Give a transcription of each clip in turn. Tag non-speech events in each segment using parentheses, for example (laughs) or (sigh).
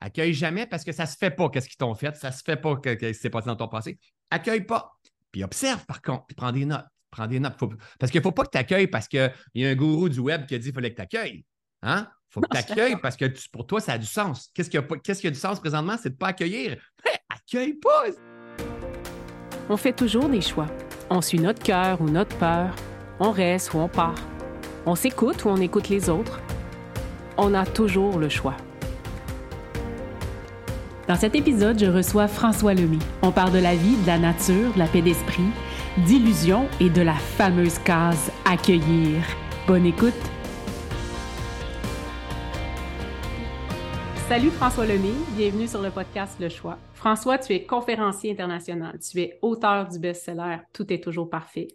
Accueille jamais parce que ça se fait pas, qu'est-ce qu'ils t'ont fait, ça se fait pas, ce qui s'est passé dans ton passé. Accueille pas. Puis observe, par contre, puis prends des notes. Prends des notes. Parce qu'il ne faut pas que tu accueilles parce qu'il y a un gourou du web qui a dit qu'il fallait que tu accueilles. Hein? Il faut que tu accueilles parce que pour toi, ça a du sens. Qu'est-ce qui a, qu'est-ce qui a du sens présentement? C'est de ne pas accueillir. accueille pas! On fait toujours des choix. On suit notre cœur ou notre peur. On reste ou on part. On s'écoute ou on écoute les autres. On a toujours le choix. Dans cet épisode, je reçois François Lemay. On parle de la vie, de la nature, de la paix d'esprit, d'illusion et de la fameuse case accueillir. Bonne écoute! Salut François Lemay, bienvenue sur le podcast Le Choix. François, tu es conférencier international, tu es auteur du best-seller Tout est toujours parfait.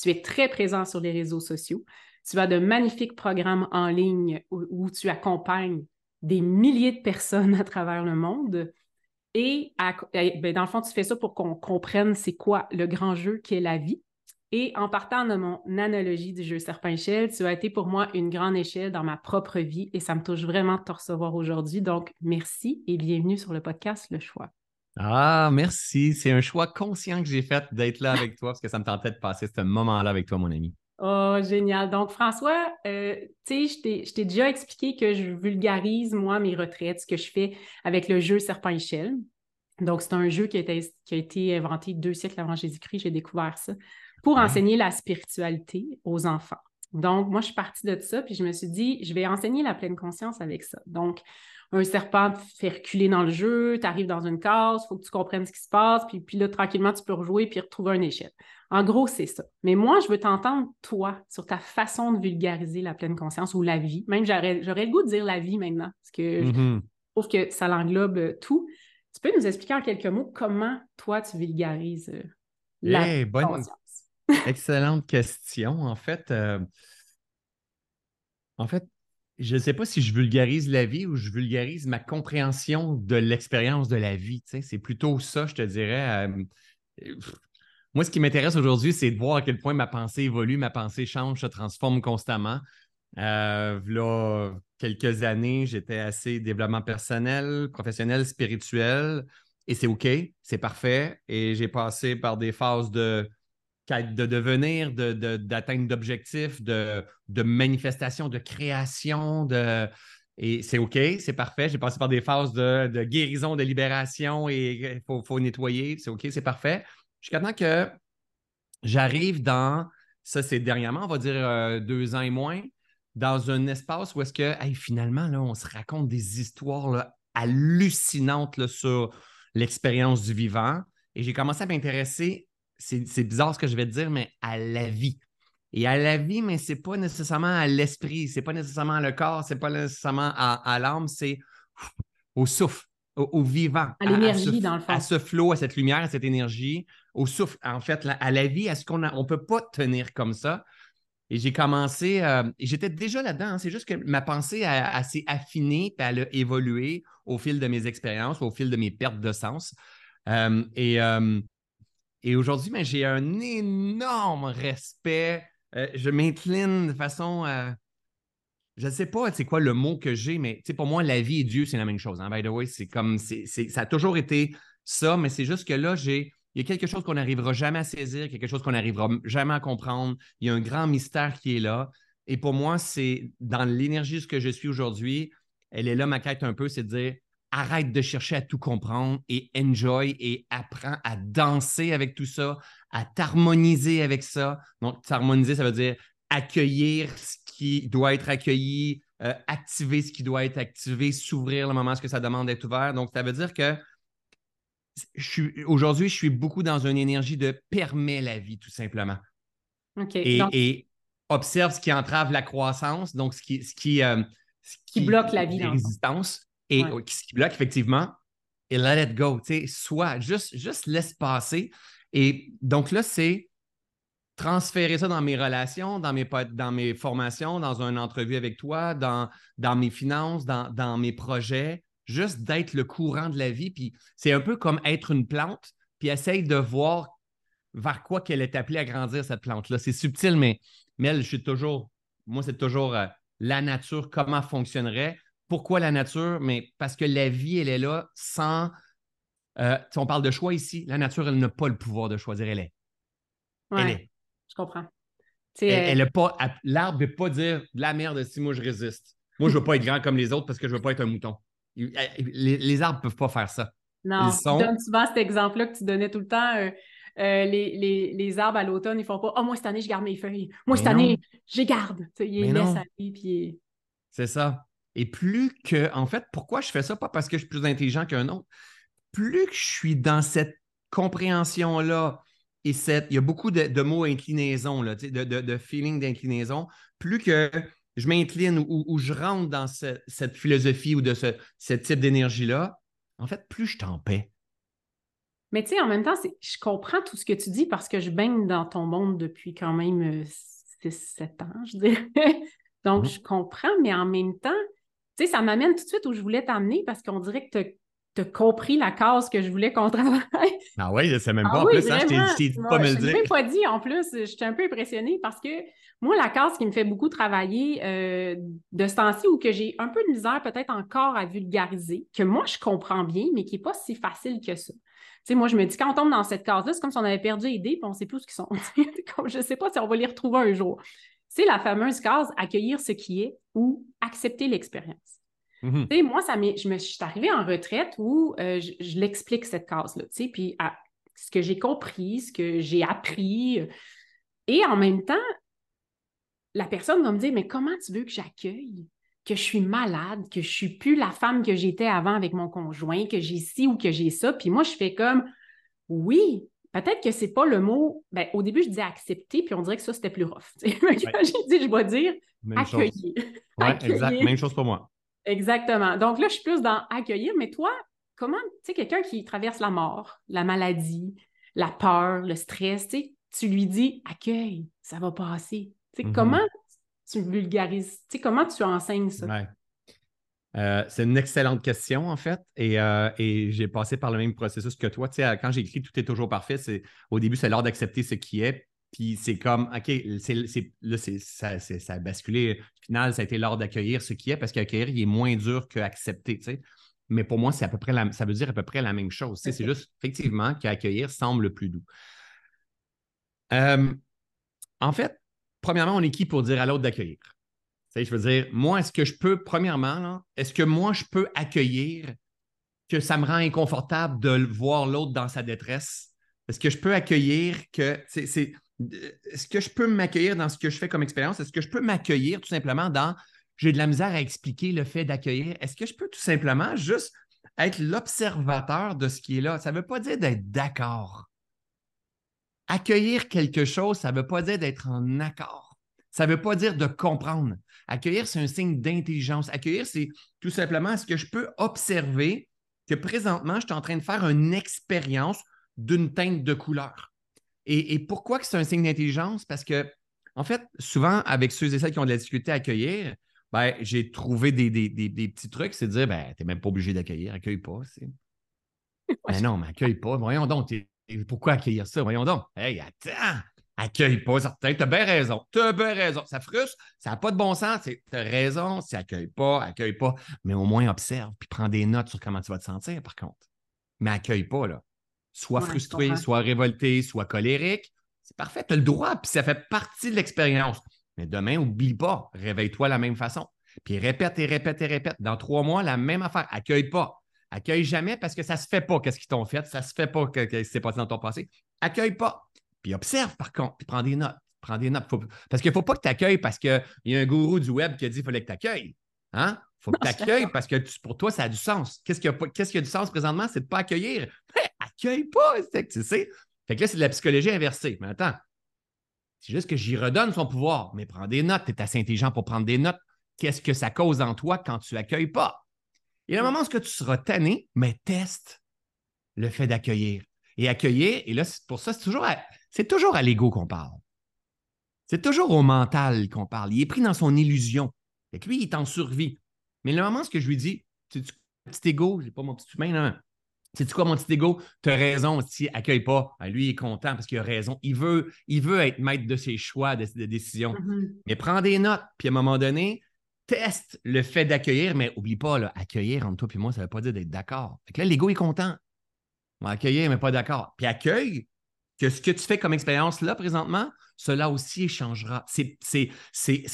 Tu es très présent sur les réseaux sociaux. Tu as de magnifiques programmes en ligne où, tu accompagnes des milliers de personnes à travers le monde. Et ben, dans le fond, tu fais ça pour qu'on comprenne c'est quoi le grand jeu qui est la vie. Et en partant de mon analogie du jeu serpent-échelle, tu as été pour moi une grande échelle dans ma propre vie et ça me touche vraiment de te recevoir aujourd'hui. Donc, merci et bienvenue sur le podcast Le Choix. Ah, merci. C'est un choix conscient que j'ai fait d'être là avec toi parce que ça me tentait de passer ce moment-là avec toi, mon ami. Oh, génial. Donc, François, euh, tu sais, je t'ai déjà expliqué que je vulgarise, moi, mes retraites, ce que je fais avec le jeu Serpent-Échelle. Donc, c'est un jeu qui a, été, qui a été inventé deux siècles avant Jésus-Christ. J'ai découvert ça pour enseigner la spiritualité aux enfants. Donc, moi, je suis partie de ça, puis je me suis dit, je vais enseigner la pleine conscience avec ça. Donc, un serpent te fait reculer dans le jeu, tu arrives dans une case, il faut que tu comprennes ce qui se passe, puis, puis là, tranquillement, tu peux rejouer puis retrouver un échelle. En gros, c'est ça. Mais moi, je veux t'entendre, toi, sur ta façon de vulgariser la pleine conscience ou la vie. Même, j'aurais, le goût de dire la vie maintenant, parce que je mm-hmm. trouve que ça l'englobe tout. Tu peux nous expliquer en quelques mots comment, toi, tu vulgarises euh, la conscience? (laughs) Excellente question. En fait, euh, en fait, je ne sais pas si je vulgarise la vie ou je vulgarise ma compréhension de l'expérience de la vie. C'est plutôt ça, je te dirais. Euh, moi, ce qui m'intéresse aujourd'hui, c'est de voir à quel point ma pensée évolue, ma pensée change, se transforme constamment. Euh, là, quelques années, j'étais assez développement personnel, professionnel, spirituel, et c'est OK, c'est parfait. Et j'ai passé par des phases de de devenir, d'atteindre d'objectifs, de, de manifestation, de création, de, et c'est OK, c'est parfait. J'ai passé par des phases de, guérison, de libération et il faut, nettoyer. C'est OK, c'est parfait. Jusqu'à temps que j'arrive dans, ça c'est dernièrement, on va dire euh, deux ans et moins, dans un espace où est-ce que finalement, là, on se raconte des histoires hallucinantes sur l'expérience du vivant. Et j'ai commencé à m'intéresser c'est bizarre ce que je vais te dire, mais à la vie. Et à la vie, mais c'est pas nécessairement à l'esprit, c'est pas nécessairement le corps, c'est pas nécessairement à, l'âme, c'est au souffle, au, vivant. À l'énergie, dans le fond. À ce flot, à cette lumière, à cette énergie, au souffle. En fait, à la vie, à ce qu'on ne peut pas tenir comme ça. Et j'ai commencé, euh, j'étais déjà là-dedans, hein. c'est juste que ma pensée a, s'est affinée, puis elle a évolué au fil de mes expériences, au fil de mes pertes de sens. Euh, et euh, et aujourd'hui, ben, j'ai un énorme respect. Je m'incline de façon. Je ne sais pas c'est quoi le mot que j'ai, mais pour moi, la vie et Dieu, c'est la même chose. Hein. By the way, c'est comme. ça a toujours été ça, mais c'est juste que là, j'ai. Il y a quelque chose qu'on n'arrivera jamais à saisir, quelque chose qu'on n'arrivera jamais à comprendre. Il y a un grand mystère qui est là. Et pour moi, c'est dans l'énergie de que je suis aujourd'hui, elle est là, ma quête un peu, c'est de dire arrête de chercher à tout comprendre et enjoy et apprends à danser avec tout ça, à t'harmoniser avec ça. Donc, t'harmoniser, ça veut dire accueillir ce qui doit être accueilli, euh, activer ce qui doit être activé, s'ouvrir le moment où ça demande d'être ouvert. Donc, ça veut dire que aujourd'hui, je suis beaucoup dans une énergie de permet la vie, tout simplement. et, observe ce qui entrave la croissance, donc ce qui, ce qui, euh, qui, bloque la vie. Résistance et ce qui bloque, effectivement, et let it go. Soit, juste, juste laisse passer. Et donc là, c'est transférer ça dans mes relations, dans mes, dans mes formations, dans une entrevue avec toi, dans, dans mes finances, dans, dans mes projets, juste d'être le courant de la vie. Puis c'est un peu comme être une plante, puis essaye de voir vers quoi qu'elle est appelée à grandir, cette plante-là. C'est subtil, mais, mais je suis toujours, moi, c'est toujours euh, la nature, comment fonctionnerait Pourquoi la nature? Mais parce que la vie, elle est là sans. Euh, si on parle de choix ici, la nature, elle n'a pas le pouvoir de choisir. Elle est. elle est. Je comprends. Elle, euh, pas. L'arbre ne veut pas dire de la merde si moi je résiste. Moi, je ne veux pas être grand comme les autres parce que je ne veux pas être un mouton. Les, arbres ne peuvent pas faire ça. Non, tu donnes souvent cet exemple-là que tu donnais tout le temps. Euh, euh, les, arbres à l'automne, ils font pas « Ah, oh, moi, cette année, je garde mes feuilles. Moi, cette année, je les garde. » Ils les laissent aller. Puis... C'est ça. Et plus que, en fait, pourquoi je fais ça? Pas parce que je suis plus intelligent qu'un autre. Plus que je suis dans cette compréhension-là, et cette, il y a beaucoup de, mots inclinaison, là, de, de, de feeling d'inclinaison, plus que je m'incline ou, je rentre dans cette philosophie ou de ce, type d'énergie-là, en fait, plus je t'en paie. Mais tu sais, en même temps, je comprends tout ce que tu dis parce que je baigne dans ton monde depuis quand même 6-7 euh, ans, je dirais. (laughs) Donc, mhm. je comprends, mais en même temps, tu sais, ça m'amène tout de suite où je voulais t'amener parce qu'on dirait que tu as compris la case que je voulais qu'on (laughs) travaille. Ah oui, je sais même pas. en plus, ça, je t'ai dit pas me le dire. Je ne pas dit en plus. Je suis un peu impressionnée parce que moi, la case qui me fait beaucoup travailler euh, de ce temps-ci ou que j'ai un peu de misère peut-être encore à vulgariser, que moi, je comprends bien, mais qui n'est pas si facile que ça. Tu sais, moi, je me dis, quand on tombe dans cette case-là, c'est comme si on avait perdu les dés et on ne sait plus où ils sont. (laughs) comme, je ne sais pas si on va les retrouver un jour. C'est la fameuse case accueillir ce qui est ou accepter l'expérience. Mm-hmm. Moi, ça je me suis arrivée en retraite où euh, je, l'explique cette case-là, puis ce que j'ai compris, ce que j'ai appris. Euh, et en même temps, la personne va me dire, mais comment tu veux que j'accueille que je suis malade, que je suis plus la femme que j'étais avant avec mon conjoint, que j'ai ci ou que j'ai ça. Puis moi, je fais comme, oui, peut-être que c'est pas le mot. Ben, au début, je disais accepter, puis on dirait que ça, c'était plus rough. j'ai dit, (laughs) je vais dire accueillir. Oui, exact. Même chose pour moi. Exactement. Donc là, je suis plus dans accueillir, mais toi, comment, tu sais, quelqu'un qui traverse la mort, la maladie, la peur, le stress, tu sais, tu lui dis accueille, ça va passer. Mm-hmm. Comment tu vulgarises, comment tu enseignes ça? Euh, c'est une excellente question, en fait. Euh, et, j'ai passé par le même processus que toi. quand j'ai écrit Tout est toujours parfait, c'est au début, c'est l'heure d'accepter ce qui est. Puis c'est comme, OK, là, ça, ça, a basculé. Final, ça a été l'heure d'accueillir ce qui est parce qu'accueillir, il est moins dur qu'accepter. Mais pour moi, c'est à peu près ça veut dire à peu près la même chose. C'est juste effectivement qu'accueillir semble le plus doux. Euh, en fait, premièrement, on est qui pour dire à l'autre d'accueillir? Je veux dire, moi, est-ce que je peux, premièrement, est-ce que moi, je peux accueillir que ça me rend inconfortable de voir l'autre dans sa détresse? Est-ce que je peux accueillir que c'est. Est-ce que je peux m'accueillir dans ce que je fais comme expérience? Est-ce que je peux m'accueillir tout simplement dans j'ai de la misère à expliquer le fait d'accueillir? Est-ce que je peux tout simplement juste être l'observateur de ce qui est là? Ça ne veut pas dire d'être d'accord. Accueillir quelque chose, ça ne veut pas dire d'être en accord. Ça ne veut pas dire de comprendre. Accueillir, c'est un signe d'intelligence. Accueillir, c'est tout simplement est-ce que je peux observer que présentement, je suis en train de faire une expérience d'une teinte de couleur? Et, pourquoi que c'est un signe d'intelligence? Parce que, en fait, souvent, avec ceux et celles qui ont de la difficulté à accueillir, ben, j'ai trouvé des, petits trucs, c'est de dire, ben, tu n'es même pas obligé d'accueillir, accueille pas. (laughs) Ben non, mais accueille pas. Voyons donc, pourquoi accueillir ça? Voyons donc. Hey, attends, accueille pas certain. Tu as bien raison. Tu as bien raison. Ça frustre, ça n'a pas de bon sens. Tu as raison, si accueille pas, accueille pas. Mais au moins observe, puis prends des notes sur comment tu vas te sentir, par contre. Mais accueille pas, là. Soit frustré, soit révolté, soit colérique. C'est parfait, tu as le droit, puis ça fait partie de l'expérience. Mais demain, oublie pas, réveille-toi de la même façon. Puis répète et répète et répète. Dans trois mois, la même affaire. Accueille pas. Accueille jamais parce que ça ne se fait pas qu'est-ce qu'ils t'ont fait, ça ne se fait pas que, que c'est passé dans ton passé. Accueille pas. Puis observe par contre, puis prends des notes. Prends des notes. parce qu'il ne faut pas que tu accueilles parce qu'il y a un gourou du web qui a dit qu'il fallait que tu accueilles. Hein? Il faut que tu accueilles parce que pour toi, ça a du sens. Qu'est-ce qui a, qui a du sens présentement? C'est de ne pas accueillir. (laughs) accueille pas. Tu sais. Fait que là, c'est de la psychologie inversée. Mais attends, c'est juste que j'y redonne son pouvoir. Mais prends des notes. Tu es assez intelligent pour prendre des notes. Qu'est-ce que ça cause en toi quand tu accueilles pas? Il y a un moment où tu seras tanné, mais teste le fait d'accueillir. Et accueillir, et là, pour ça, c'est toujours à, c'est toujours à l'ego qu'on parle. C'est toujours au mental qu'on parle. Il est pris dans son illusion. Et lui, il est en survie. Mais le moment où je lui dis, tu petit ego, j'ai pas mon petit humain, non. C'est quoi, mon petit ego? Tu as raison, si accueille pas. Ben, lui, il est content parce qu'il a raison. Il veut, il veut être maître de ses choix, de ses décisions. Mm-hmm. Mais prends des notes, puis à un moment donné, teste le fait d'accueillir, mais oublie pas, là, accueillir entre toi et moi, ça ne veut pas dire d'être d'accord. Fait que là, l'ego est content. On va accueillir, mais pas d'accord. Puis accueille que ce que tu fais comme expérience là présentement, cela aussi changera. C'est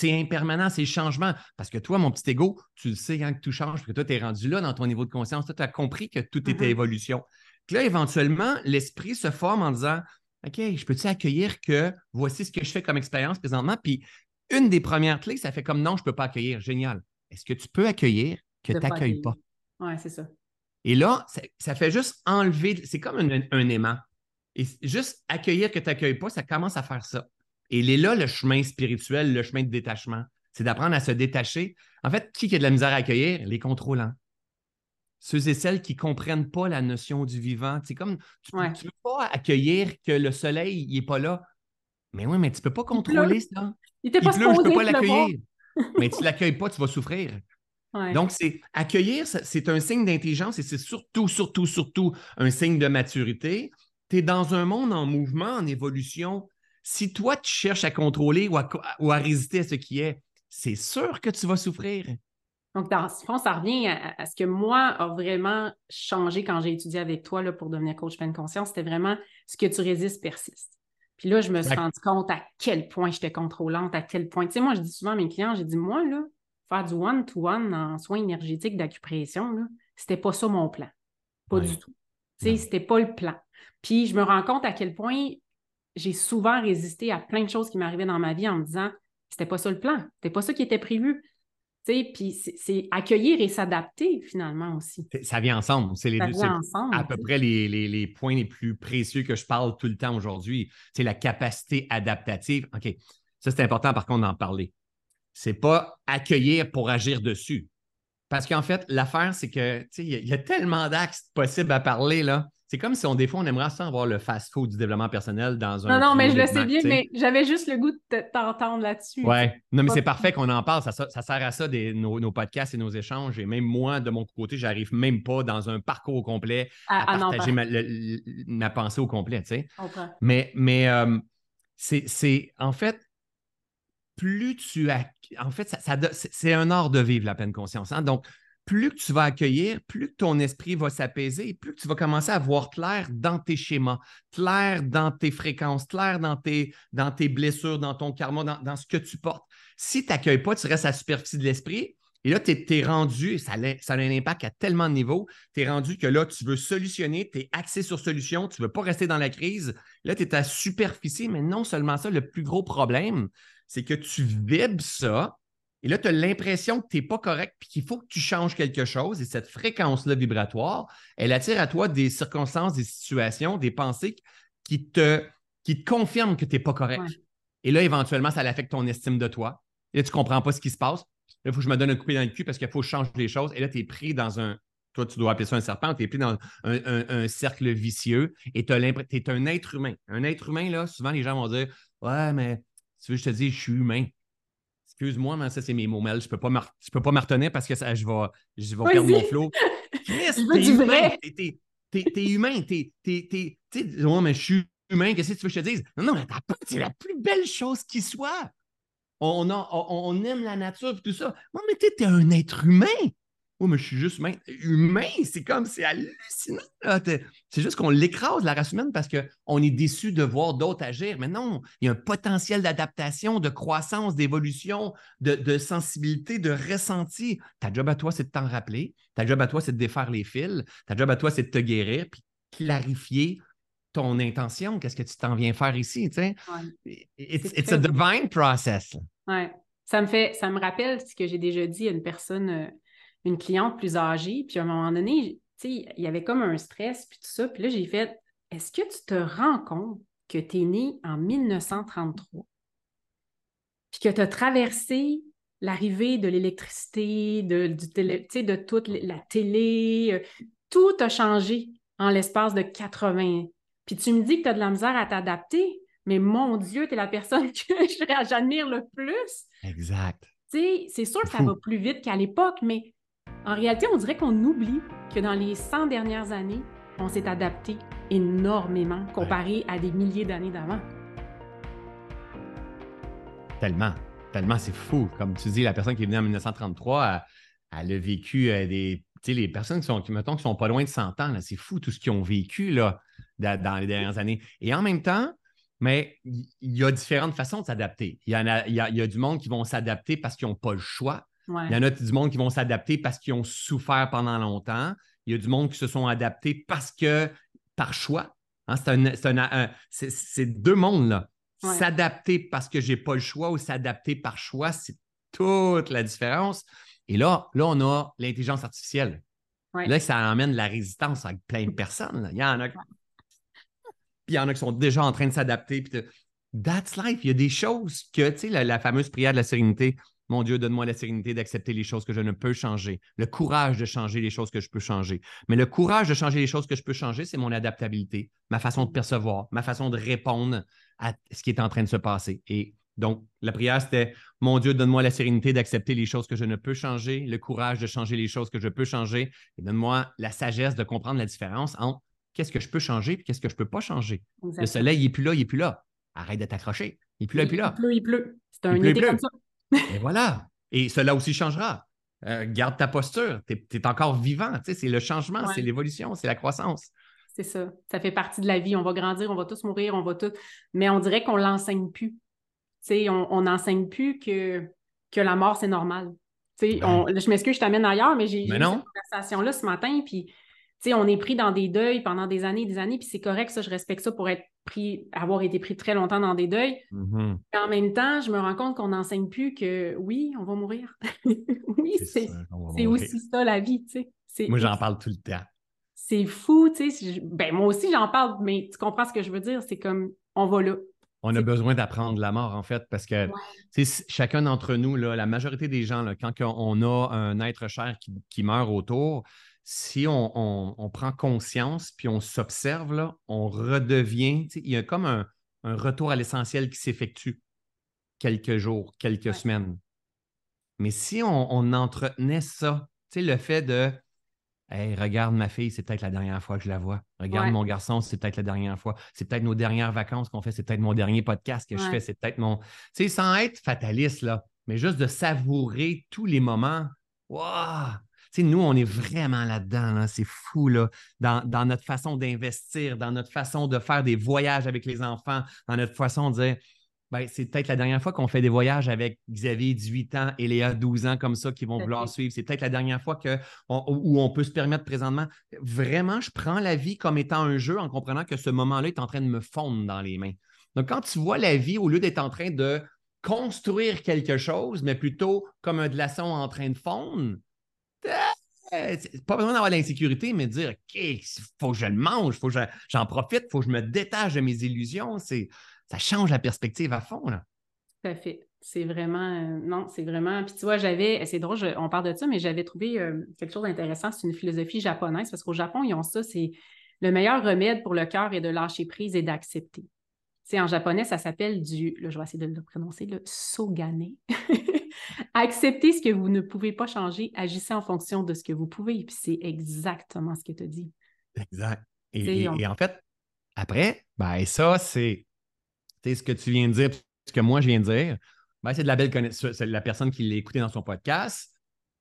impermanent, c'est changement. Parce que toi, mon petit ego, tu le sais quand tout change, parce que toi, tu es rendu là dans ton niveau de conscience, tu as compris que tout était mm-hmm. évolution. Puis là, éventuellement, l'esprit se forme en disant OK, je peux-tu accueillir que voici ce que je fais comme expérience présentement? Puis une des premières clés, ça fait comme non, je ne peux pas accueillir. Génial. Est-ce que tu peux accueillir que tu n'accueilles pas? Oui, c'est ça. Et là, ça, fait juste enlever, c'est comme un, aimant. Et juste accueillir que tu n'accueilles pas, ça commence à faire ça. Et il est là le chemin spirituel, le chemin de détachement. C'est d'apprendre à se détacher. En fait, qui a de la misère à accueillir? Les contrôlants. Ceux et celles qui ne comprennent pas la notion du vivant. C'est comme, tu ne peux pas accueillir que le soleil n'est pas là. Mais oui, mais tu ne peux pas contrôler ça. Il était pas je ne peux pas l'accueillir. mais tu ne (laughs) l'accueilles pas, tu vas souffrir. Donc, c'est accueillir, c'est un signe d'intelligence et c'est surtout, surtout, surtout un signe de maturité. Tu es dans un monde en mouvement, en évolution. Si toi, tu cherches à contrôler ou à, résister à ce qui est, c'est sûr que tu vas souffrir. Donc, dans ce fond, ça revient à, ce que moi a vraiment changé quand j'ai étudié avec toi là, pour devenir coach pleine conscience. C'était vraiment ce que tu résistes persiste. Puis là, je me suis rendu compte à quel point j'étais contrôlante, à quel point. Tu sais, moi, je dis souvent à mes clients, j'ai dit, moi, là, faire du one-to-one en soins énergétiques d'acupression, c'était pas ça mon plan. Pas du tout. Tu sais, c'était pas le plan. Puis je me rends compte à quel point j'ai souvent résisté à plein de choses qui m'arrivaient dans ma vie en me disant, c'était pas ça le plan, c'était pas ça qui était prévu. Puis c'est accueillir et s'adapter finalement aussi. Ça vient ensemble. C'est les ça deux. Vient ensemble, à peu près les, points les plus précieux que je parle tout le temps aujourd'hui. C'est la capacité adaptative. OK. Ça, c'est important par contre d'en parler. C'est pas accueillir pour agir dessus. Parce qu'en fait, l'affaire, c'est que il y, a tellement d'axes possibles à parler là. C'est comme si on, des fois, on aimerait ça avoir le fast-food du développement personnel dans un. Non, non, mais je le sais bien, mais j'avais juste le goût de t'entendre là-dessus. Oui. Non, mais c'est parfait qu'on en parle. Ça, sert à ça, des, nos, podcasts et nos échanges. Et même moi, de mon côté, j'arrive même pas dans un parcours au complet à, partager ma, pensée au complet, tu sais. Mais, mais euh, c'est en fait, plus tu as. En fait, ça, c'est un art de vivre la pleine conscience. Hein? Donc, plus que tu vas accueillir, plus ton esprit va s'apaiser, plus que tu vas commencer à voir clair dans tes schémas, clair dans tes fréquences, clair dans tes, blessures, dans ton karma, dans, ce que tu portes. Si tu n'accueilles pas, tu restes à la superficie de l'esprit. Et là, tu es, rendu, ça ça a un impact à tellement de niveaux, tu es rendu que là, tu veux solutionner, tu es axé sur solution, tu ne veux pas rester dans la crise. Là, tu es à superficie, mais non seulement ça, le plus gros problème, c'est que tu vibres ça, et là, tu as l'impression que tu n'es pas correct puis qu'il faut que tu changes quelque chose. Et cette fréquence-là vibratoire, elle attire à toi des circonstances, des situations, des pensées qui te, qui te confirment que tu n'es pas correct. Et là, éventuellement, ça affecte ton estime de toi. Et là, tu ne comprends pas ce qui se passe. Là, il faut que je me donne un coup dans le cul parce qu'il faut changer les choses. Et là, tu es pris dans un. Toi, tu dois appeler ça un serpent. Tu es pris dans un, cercle vicieux et tu es un être humain. Un être humain, là, souvent, les gens vont dire Ouais, mais tu veux, je te dis, je suis humain. Excuse-moi, mais ça, c'est mes mots, Mel. Je ne peux pas retenir parce que ça, je vais, je vais perdre mon flow. Chris, t'es humain. T'es humain. T'es. Ouais, mais je suis humain. Qu'est-ce que tu veux que je te dise? Non, non, mais c'est la plus belle chose qui soit. On, on, aime la nature et tout ça. Non, mais t'es un être humain. Oui, mais je suis juste humain. Humain, c'est comme, c'est hallucinant. C'est juste qu'on l'écrase, la race humaine, parce qu'on est déçu de voir d'autres agir. Mais non, il y a un potentiel d'adaptation, de croissance, d'évolution, de, sensibilité, de ressenti. Ta job à toi, c'est de t'en rappeler. Ta job à toi, c'est de défaire les fils. Ta job à toi, c'est de te guérir, puis clarifier ton intention. Qu'est-ce que tu t'en viens faire ici? Tu sais? It's, a divine process. Oui. Ça me fait, ça me rappelle ce que j'ai déjà dit à une personne. Une cliente plus âgée, puis à un moment donné, il y avait comme un stress, puis tout ça. Puis là, j'ai fait Est-ce que tu te rends compte que tu es né en 1933, puis que tu as traversé l'arrivée de l'électricité, de, du télé, de toute la télé, euh, tout a changé en l'espace de 80 Puis tu me dis que tu as de la misère à t'adapter, mais mon Dieu, tu es la personne (laughs) que j'admire le plus. Exact. C'est sûr que ça va plus vite qu'à l'époque, mais en réalité, on dirait qu'on oublie que dans les 100 dernières années, on s'est adapté énormément comparé à des milliers d'années d'avant. Tellement. tellement c'est fou. Comme tu dis, la personne qui est venue en 1933, elle, a vécu euh, des. Tu sais, les personnes qui sont, qui, mettons, qui sont pas loin de 100 ans, c'est fou tout ce qu'ils ont vécu là, dans les dernières années. Et en même temps, mais il y a différentes façons de s'adapter. Il y, a, y a, du monde qui vont s'adapter parce qu'ils n'ont pas le choix. Il y en a du monde qui vont s'adapter parce qu'ils ont souffert pendant longtemps. Il y a du monde qui se sont adaptés parce que par choix. Hein, c'est deux mondes là. S'adapter parce que je n'ai pas le choix ou s'adapter par choix, c'est toute la différence. Et là, là on a l'intelligence artificielle. Là, ça amène la résistance avec plein de personnes. Il y en a puis il y en a qui sont déjà en train de s'adapter. That's life. Il y a des choses que, tu sais, la, fameuse prière de la sérénité. Mon Dieu, donne-moi la sérénité d'accepter les choses que je ne peux changer, le courage de changer les choses que je peux changer. Mais le courage de changer les choses que je peux changer, c'est mon adaptabilité, ma façon de percevoir, ma façon de répondre à ce qui est en train de se passer. Et donc, la prière, c'était Mon Dieu, donne-moi la sérénité d'accepter les choses que je ne peux changer, le courage de changer les choses que je peux changer, et donne-moi la sagesse de comprendre la différence entre qu'est-ce que je peux changer et qu'est-ce que je ne peux pas changer. Le soleil, il n'est plus là, il n'est plus là. Arrête d'être accroché. Il pleut, il, pleut là. Il pleut, il pleut. C'est un été comme ça. Et voilà. Et cela aussi changera. Euh, garde ta posture. Tu es, encore vivant. c'est le changement, c'est l'évolution, c'est la croissance. C'est ça. Ça fait partie de la vie. On va grandir, on va tous mourir, on va tout. Mais on dirait qu'on ne l'enseigne plus. on n'enseigne plus que, que la mort, c'est normal. Ben. je m'excuse, je t'amène ailleurs, mais j'ai eu cette conversation-là ce matin, puis on est pris dans des deuils pendant des années et des années, puis c'est correct, ça, je respecte ça pour être pris, avoir été pris très longtemps dans des deuils. Mm-hmm. En même temps, je me rends compte qu'on n'enseigne plus que oui, on va mourir. (laughs) oui, c'est aussi ça la vie, tu sais. Moi, j'en parle tout le temps. C'est fou, tu sais. Ben, moi aussi, j'en parle, mais tu comprends ce que je veux dire? C'est comme, on va là. On a besoin d'apprendre la mort, en fait, parce que chacun d'entre nous, là, la majorité des gens, là, quand on a un être cher qui, qui meurt autour, si on, prend conscience puis on s'observe, on redevient, il y a comme un, retour à l'essentiel qui s'effectue quelques jours, quelques semaines. Mais si on, entretenait ça, le fait de Hey, regarde ma fille, c'est peut-être la dernière fois que je la vois. Regarde mon garçon, c'est peut-être la dernière fois. C'est peut-être nos dernières vacances qu'on fait, c'est peut-être mon dernier podcast que je fais, c'est peut-être mon. Tu sais, sans être fataliste, là, mais juste de savourer tous les moments. Waouh! Nous, on est vraiment là-dedans. C'est fou, là, dans, notre façon d'investir, dans notre façon de faire des voyages avec les enfants, dans notre façon de dire. Ben, c'est peut-être la dernière fois qu'on fait des voyages avec Xavier, 18 ans, et Léa, 12 ans, comme ça, qui vont vouloir suivre. C'est peut-être la dernière fois que où on peut se permettre présentement. Vraiment, je prends la vie comme étant un jeu en comprenant que ce moment-là est en train de me fondre dans les mains. Donc, quand tu vois la vie, au lieu d'être en train de construire quelque chose, mais plutôt comme un glaçon en train de fondre, pas besoin d'avoir l'insécurité, mais dire OK, faut que je le mange, faut que j'en profite, faut que je me détache de mes illusions. Ça change la perspective à fond. Là. Tout à fait. C'est vraiment. Euh, non, c'est vraiment. Puis tu vois, j'avais. C'est drôle, on parle de ça, mais j'avais trouvé euh, quelque chose d'intéressant. C'est une philosophie japonaise parce qu'au Japon, ils ont ça. C'est le meilleur remède pour le cœur est de lâcher prise et d'accepter. en japonais, ça s'appelle du. Là, je vais essayer de le prononcer, le sogane. (laughs) Acceptez ce que vous ne pouvez pas changer, agissez en fonction de ce que vous pouvez. Puis c'est exactement ce que tu as dit. Exact. Et, en fait, après, ben ça, c'est ce que tu viens de dire, ce que moi je viens de dire. Ben, c'est de la belle connaissance. La personne qui l'a écouté dans son podcast,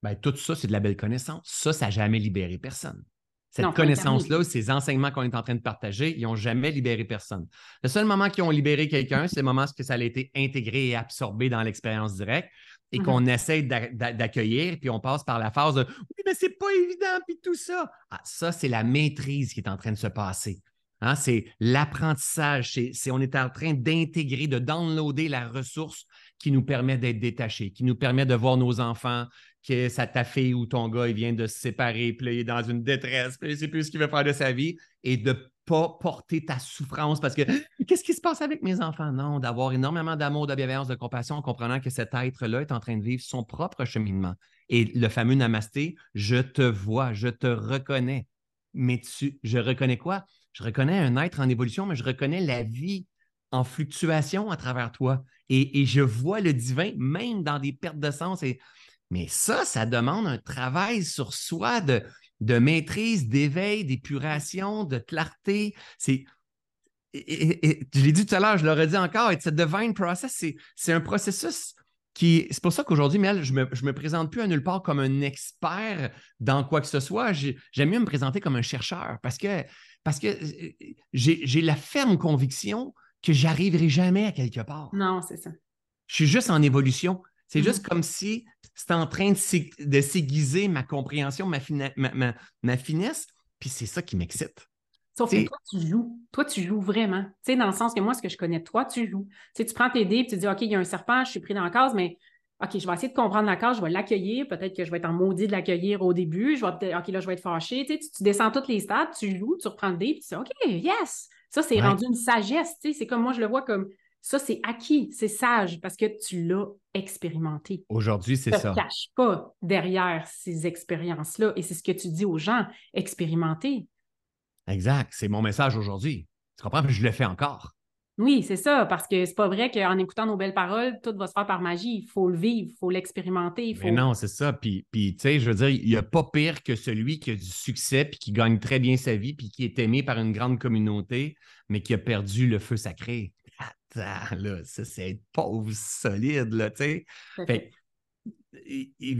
ben, tout ça, c'est de la belle connaissance. Ça, ça n'a jamais libéré personne. Cette connaissance-là, ces enseignements qu'on est en train de partager, ils n'ont jamais libéré personne. Le seul moment qu'ils ont libéré quelqu'un, c'est le moment où ça a été intégré et absorbé dans l'expérience directe et mmh qu'on essaie d'accueillir, puis on passe par la phase de Oui, mais c'est pas évident, puis tout ça. Ah, ça, c'est la maîtrise qui est en train de se passer. Hein. C'est l'apprentissage. C'est, on est en train d'intégrer, de downloader la ressource qui nous permet d'être détaché, qui nous permet de voir nos enfants, que ça ta fille ou ton gars, il vient de se séparer, puis il est dans une détresse, puis il ne sait plus ce qu'il veut faire de sa vie, et de pas porter ta souffrance parce que (gasps) qu'est-ce qui se passe avec mes enfants? Non, d'avoir énormément d'amour, de bienveillance, de compassion en comprenant que cet être-là est en train de vivre son propre cheminement. Et le fameux namasté, je te vois, je te reconnais. Mais tu, je reconnais quoi? Je reconnais un être en évolution, mais je reconnais la vie en fluctuation à travers toi. Et, et je vois le divin même dans des pertes de sens. Et mais ça, ça demande un travail sur soi de, de maîtrise, d'éveil, d'épuration, de clarté. C'est. je l'ai dit tout à l'heure, je l'aurais dit encore, it's a divine process. C'est un processus c'est pour ça qu'aujourd'hui, Mel, je ne me, je me présente plus à nulle part comme un expert dans quoi que ce soit. J'aime mieux me présenter comme un chercheur parce que, parce que euh, j'ai la ferme conviction que j'arriverai jamais à quelque part. Non, c'est ça. Je suis juste en évolution. C'est juste mm-hmm. comme si c'était en train de s'aiguiser ma compréhension, ma, ma, ma finesse, puis c'est ça qui m'excite. Sauf que toi, tu joues. Toi, tu joues vraiment. Tu sais, dans le sens que moi, ce que je connais de toi, tu joues. Tu tu prends tes dés et tu dis, OK, il y a un serpent, je suis pris dans la case, mais OK, je vais essayer de comprendre la case, je vais l'accueillir. Peut-être que je vais être en maudit de l'accueillir au début. Je vais OK, là, je vais être fâché. Tu, tu, descends toutes les stades, tu joues, tu reprends le dé, puis tu dis, OK, yes! Ça, c'est rendu une sagesse. Tu sais, c'est comme moi, je le vois comme ça, c'est acquis, c'est sage parce que tu l'as expérimenté. Aujourd'hui, c'est ça. Ne te cache pas derrière ces expériences-là. Et c'est ce que tu dis aux gens, expérimenter. Exact. C'est mon message aujourd'hui. Tu comprends? Je le fais encore. Oui, c'est ça, parce que c'est pas vrai qu'en écoutant nos belles paroles, tout va se faire par magie. Il faut le vivre, il faut l'expérimenter. Mais non, c'est ça. Puis, puis tu sais, je veux dire, il n'y a pas pire que celui qui a du succès, puis qui gagne très bien sa vie, puis qui est aimé par une grande communauté, mais qui a perdu le feu sacré. Attends, là, ça, c'est être pauvre solide, là, tu sais.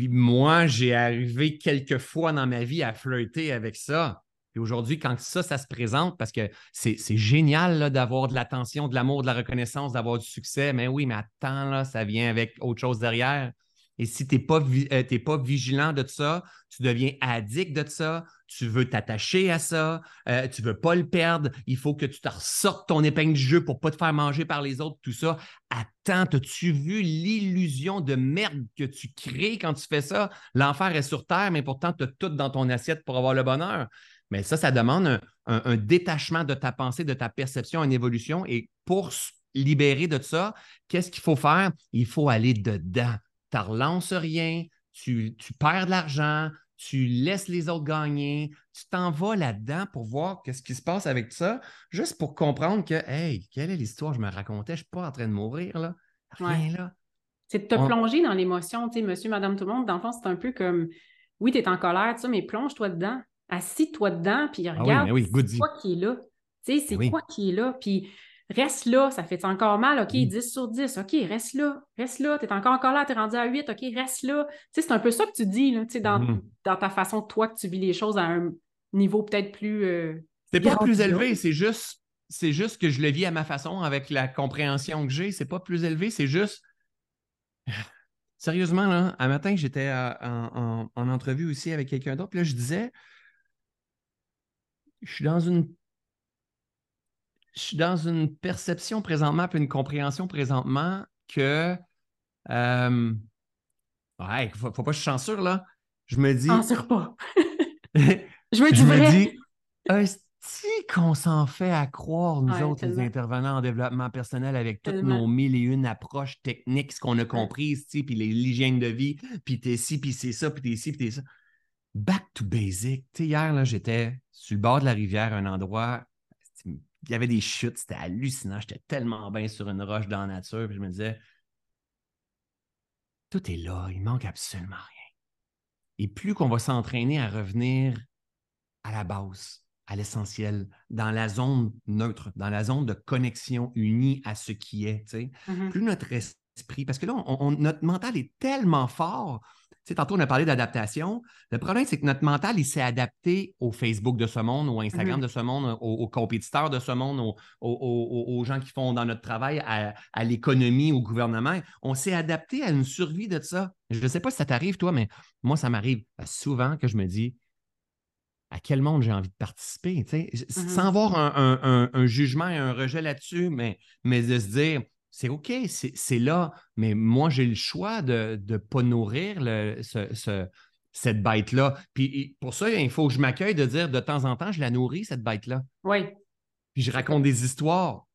moi, j'ai arrivé quelques fois dans ma vie à flirter avec ça. Et aujourd'hui, quand ça, ça se présente, parce que c'est génial d'avoir de l'attention, de l'amour, de la reconnaissance, d'avoir du succès, mais oui, mais attends, là, ça vient avec autre chose derrière. Et si tu n'es pas, euh, pas vigilant de ça, tu deviens addict de ça, tu veux t'attacher à ça, euh, tu ne veux pas le perdre, il faut que tu te ressortes ton épingle du jeu pour ne pas te faire manger par les autres, tout ça. Attends, as-tu vu l'illusion de merde que tu crées quand tu fais ça? L'enfer est sur terre, mais pourtant, tu as tout dans ton assiette pour avoir le bonheur. Mais ça, ça demande un, détachement de ta pensée, de ta perception, une évolution. Et pour se libérer de ça, qu'est-ce qu'il faut faire? Il faut aller dedans. Tu ne relances rien, tu, perds de l'argent, tu laisses les autres gagner, tu t'en vas là-dedans pour voir qu'est-ce qui se passe avec ça, juste pour comprendre que, hey, quelle est l'histoire? Que je me racontais? Je ne suis pas en train de mourir, là. Rien là. C'est de te plonger dans l'émotion, tu sais, monsieur, madame, tout le monde. Dans le fond, c'est un peu comme, oui, tu es en colère, mais plonge-toi dedans assis-toi dedans, puis ah regarde c'est quoi qui est là. Tu sais, c'est quoi qui est là. Puis reste là, ça fait encore mal, OK, 10 sur 10, OK, reste là, reste là, tu es encore en là, tu es rendu à 8, OK, reste là. Tu sais, c'est un peu ça que tu dis, là, tu sais, dans, mm-hmm. dans, ta façon, toi, que tu vis les choses à un niveau peut-être plus... Euh, c'est pas plus élevé, c'est juste, c'est juste que je le vis à ma façon, avec la compréhension que j'ai, c'est pas plus élevé, c'est juste... (laughs) Sérieusement, là, un matin, j'étais en, en, entrevue aussi avec quelqu'un d'autre, puis là, je disais, je suis dans une je suis dans une perception présentement, puis une compréhension présentement que euh, ouais, faut, faut pas que je chanceux là. Je me dis. Censure pas. (laughs) je veux du vrai. Me dis, si qu'on s'en fait à croire, nous autres, les intervenants en développement personnel, avec toutes nos mille et une approches techniques, ce qu'on a compris, puis l'hygiène de vie, puis t'es ci, puis c'est ça, puis t'es ci, puis t'es ça back to basic. Tu sais, hier, j'étais sur le bord de la rivière, un endroit, il y avait des chutes, c'était hallucinant. J'étais tellement bien sur une roche dans la nature, puis je me disais, tout est là, il manque absolument rien. Et plus qu'on va s'entraîner à revenir à la base, à l'essentiel, dans la zone neutre, dans la zone de connexion unie à ce qui est, mm-hmm. plus notre esprit, parce que là, notre mental est tellement fort tantôt, on a parlé d'adaptation. Le problème, c'est que notre mental, il s'est adapté au Facebook de ce monde, au Instagram mm-hmm. de ce monde, aux, compétiteurs de ce monde, aux, gens qui font dans notre travail, à, l'économie, au gouvernement. On s'est adapté à une survie de ça. Je ne sais pas si ça t'arrive, toi, mais moi, ça m'arrive souvent que je me dis à quel monde j'ai envie de participer, mm-hmm. sans avoir un, jugement et un rejet là-dessus, mais, mais de se dire c'est OK, c'est là, mais moi, j'ai le choix de ne pas nourrir cette bête-là. Puis pour ça, il faut que je m'accueille de dire de temps en temps, je la nourris, cette bête-là. Oui. Puis je raconte des histoires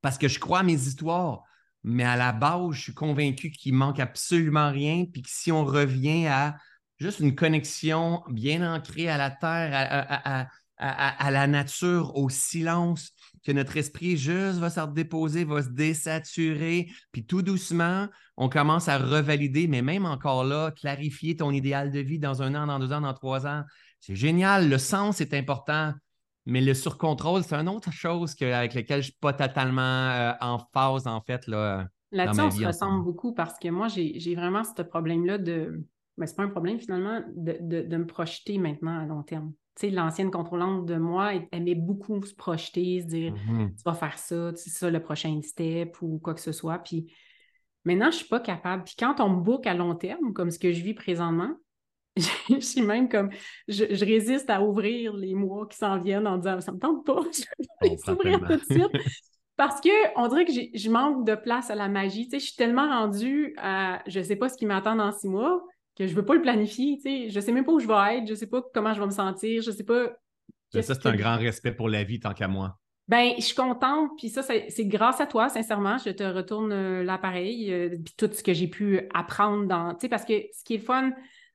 parce que je crois à mes histoires. Mais à la base, je suis convaincu qu'il manque absolument rien. Puis que si on revient à juste une connexion bien ancrée à la terre, à la nature, au silence, que notre esprit juste va se redéposer, va se désaturer, puis tout doucement, on commence à revalider, mais même encore là, clarifier ton idéal de vie dans un an, dans deux ans, dans trois ans. C'est génial. Le sens est important, mais le surcontrôle, c'est une autre chose avec laquelle je ne suis pas totalement euh, en phase, en fait. Là. Là-dessus, on se ressemble beaucoup parce que moi, j'ai vraiment ce problème-là de. Mais ben, c'est pas un problème finalement de, me projeter maintenant à long terme. L'ancienne contrôlante de moi aimait beaucoup se projeter, se dire mm-hmm. tu vas faire ça, c'est ça le prochain step ou quoi que ce soit. Puis maintenant, je suis pas capable. Puis quand on me book à long terme, comme ce que je vis présentement, (laughs) je suis même comme, je, résiste à ouvrir les mois qui s'en viennent en disant, ça me tente pas, (laughs) je vais s'ouvrir tout de suite. (laughs) Parce qu'on dirait que je manque de place à la magie. Tu sais, je suis tellement rendue à, je sais pas ce qui m'attend dans six mois, que je veux pas le planifier. Tu sais, je sais même pas où je vais être, je sais pas comment je vais me sentir, je sais pas. ça, c'est un grand respect pour la vie tant qu'à moi. Ben, je suis contente, puis ça, c'est grâce à toi, sincèrement. Je te retourne euh, l'appareil, euh, puis tout ce que j'ai pu apprendre dans. Tu sais, parce que ce qui est fun,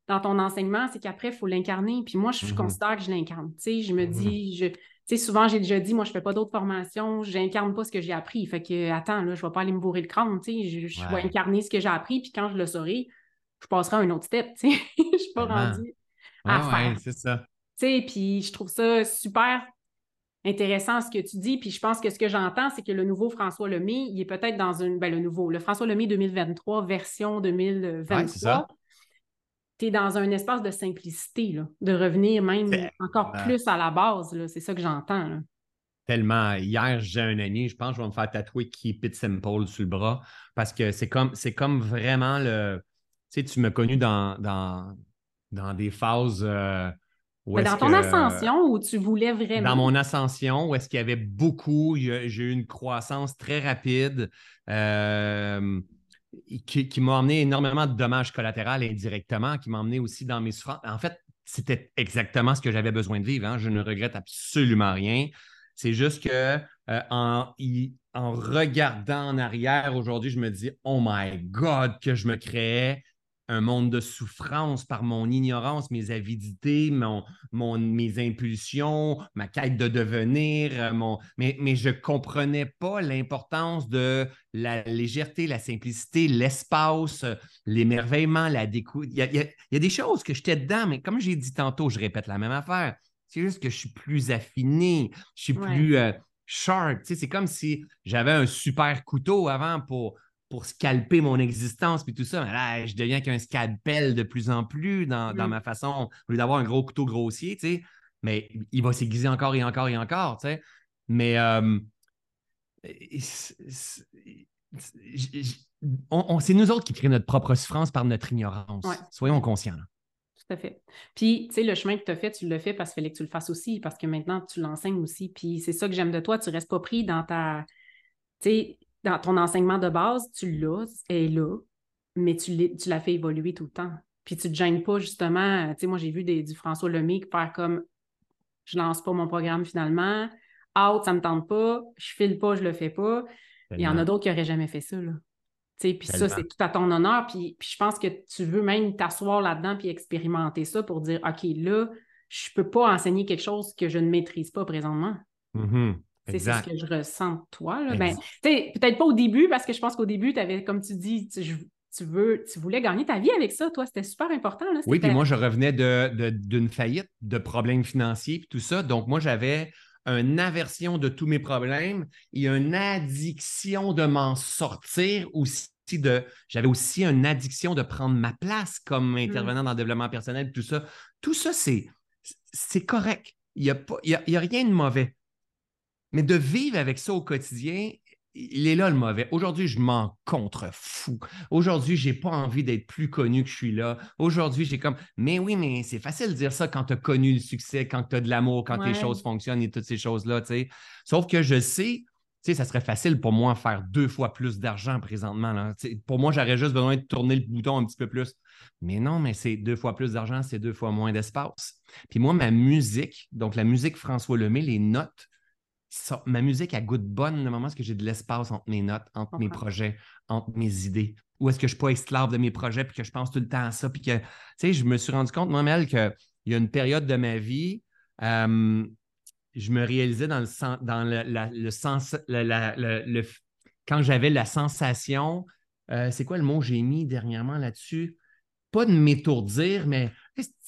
dans ton enseignement, c'est qu'après, il faut l'incarner. Puis moi, je, mm-hmm. considère que je l'incarne. Tu sais, je me mm-hmm. dis, je, tu sais, souvent, j'ai déjà dit, moi, je ne fais pas d'autres formations, je n'incarne pas ce que j'ai appris. Fait que, attends, là, je ne vais pas aller me bourrer le crâne, tu sais, je, vais incarner ce que j'ai appris, puis quand je le saurai, je passerai à un autre step, tu sais. (laughs) je ne suis pas rendue à faire. c'est ça. Tu sais, puis je trouve ça super intéressant ce que tu dis, puis je pense que ce que j'entends, c'est que le nouveau François Lemay, il est peut-être dans une, ben le nouveau, le François Lemay 2023, version 2023 tu es dans un espace de simplicité, là, de revenir même encore plus à la base. C'est ça que j'entends. Tellement. Hier, j'ai un ami, je pense que je vais me faire tatouer Keep It Simple sur le bras parce que c'est comme, c'est comme vraiment le. Tu sais, tu m'as connu dans, dans, dans des phases. Euh, dans ton ascension où tu voulais vraiment. Dans mon ascension, où est-ce qu'il y avait beaucoup, j'ai eu une croissance très rapide. Euh, qui, m'a emmené énormément de dommages collatéraux indirectement, qui m'a emmené aussi dans mes souffrances. En fait, c'était exactement ce que j'avais besoin de vivre. Hein. Je ne regrette absolument rien. C'est juste que euh, en, en, regardant en arrière aujourd'hui, je me dis, oh my God, que je me créais un monde de souffrance par mon ignorance, mes avidités, mon, mon, mes impulsions, ma quête de devenir. Euh, mon... Mais, mais je ne comprenais pas l'importance de la légèreté, la simplicité, l'espace, l'émerveillement, la découverte. Il, y a, des choses que j'étais dedans, mais comme j'ai dit tantôt, je répète la même affaire. C'est juste que je suis plus affiné, je suis plus euh, sharp. c'est comme si j'avais un super couteau avant pour pour scalper mon existence puis tout ça. Mais là, je deviens qu'un scalpel de plus en plus dans, ma façon, au lieu d'avoir un gros couteau grossier, tu sais. Mais il va s'aiguiser encore et encore et encore, tu sais. Mais euh, on, c'est nous autres qui créons notre propre souffrance par notre ignorance. Soyons conscients. Tout à fait. Puis, tu sais, le chemin que tu as fait, tu l'as fait parce qu'il fallait que tu le fasses aussi, parce que maintenant, tu l'enseignes aussi. Puis, c'est ça que j'aime de toi. Tu ne restes pas pris dans ta. Tu sais, dans ton enseignement de base, tu l'as, elle est là, mais tu, l'as fait évoluer tout le temps. Puis tu ne te gênes pas, justement. Tu sais, moi, j'ai vu des, du François Lemay faire comme je lance pas mon programme finalement, out, ça me tente pas, je file pas, je le fais pas. Il y en a d'autres qui n'auraient jamais fait ça. Là. Puis ça, c'est tout à ton honneur. Puis, puis, je pense que tu veux même t'asseoir là-dedans puis expérimenter ça pour dire OK, là, je ne peux pas enseigner quelque chose que je ne maîtrise pas présentement. Mm-hmm. C'est ce que je ressens de toi. Ben, peut-être pas au début, parce que je pense qu'au début, tu avais, comme tu dis, tu, veux, tu voulais gagner ta vie avec ça, toi. C'était super important. oui, puis moi, je revenais d'une faillite, de problèmes financiers, puis tout ça. Donc, moi, j'avais une aversion de tous mes problèmes et une addiction de m'en sortir aussi. De, j'avais aussi une addiction de prendre ma place comme mmh. intervenant dans le développement personnel, tout ça. Tout ça, c'est, c'est correct. Il n'y a, a, a rien de mauvais. Mais de vivre avec ça au quotidien, il est là le mauvais. Aujourd'hui, je m'en contrefous. Aujourd'hui, je n'ai pas envie d'être plus connu que je suis là. Aujourd'hui, j'ai comme, mais oui, mais c'est facile de dire ça quand tu as connu le succès, quand tu as de l'amour, quand tes choses fonctionnent et toutes ces choses-là, tu sais. Sauf que je sais, tu sais, ça serait facile pour moi de faire deux fois plus d'argent présentement. Là. pour moi, j'aurais juste besoin de tourner le bouton un petit peu plus. Mais non, mais c'est deux fois plus d'argent, c'est deux fois moins d'espace. Puis moi, ma musique, donc la musique François Lemay, les notes, ma musique, a goûte bonne le moment où j'ai de l'espace entre mes notes, entre mes projets, entre mes idées. Ou est-ce que je suis pas esclave de mes projets puis que je pense tout le temps à ça? Puis que, tu sais, je me suis rendu compte, moi, Mel, qu'il y a une période de ma vie, je me réalisais dans le, dans le, sens, le, quand j'avais la sensation, euh, c'est quoi le mot que j'ai mis dernièrement là-dessus? Pas de m'étourdir, mais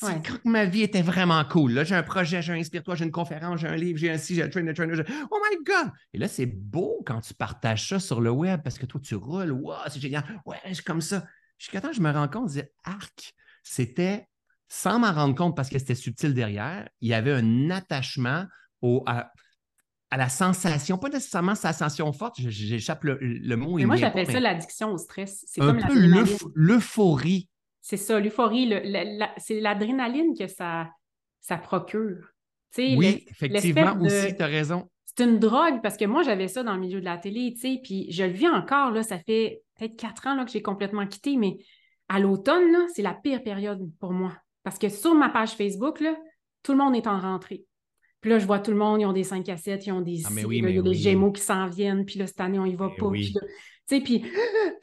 quand ma vie était vraiment cool. Là, j'ai un projet, j'ai un inspire-toi, j'ai une conférence, j'ai un livre, j'ai un site, j'ai un trainer, trainer. Oh my God! Et là, c'est beau quand tu partages ça sur le web parce que toi, tu roules. Wow, c'est génial. Ouais, je suis comme ça. Jusqu'à temps, je me rends compte, je disais, arc, c'était sans m'en rendre compte parce que c'était subtil derrière, il y avait un attachement au, à, la sensation, pas nécessairement sensation forte, j'échappe le, mot. Mais moi, j'appelle ça l'addiction au stress. C'est comme peu l'euphorie c'est ça, l'euphorie, c'est l'adrénaline que ça, ça procure. oui, effectivement, aussi, tu as raison. C'est une drogue parce que moi, j'avais ça dans le milieu de la télé, tu sais, puis je le vis encore, là, ça fait peut-être quatre ans là, que j'ai complètement quitté, mais à l'automne, c'est la pire période pour moi. Parce que sur ma page Facebook, là, tout le monde est en rentrée. Puis là, je vois tout le monde, ils ont des 5 cassettes, ils ont des, ah, il y a des gémeaux qui s'en viennent, puis là, cette année, on y va pas. Puis, (gasps) puis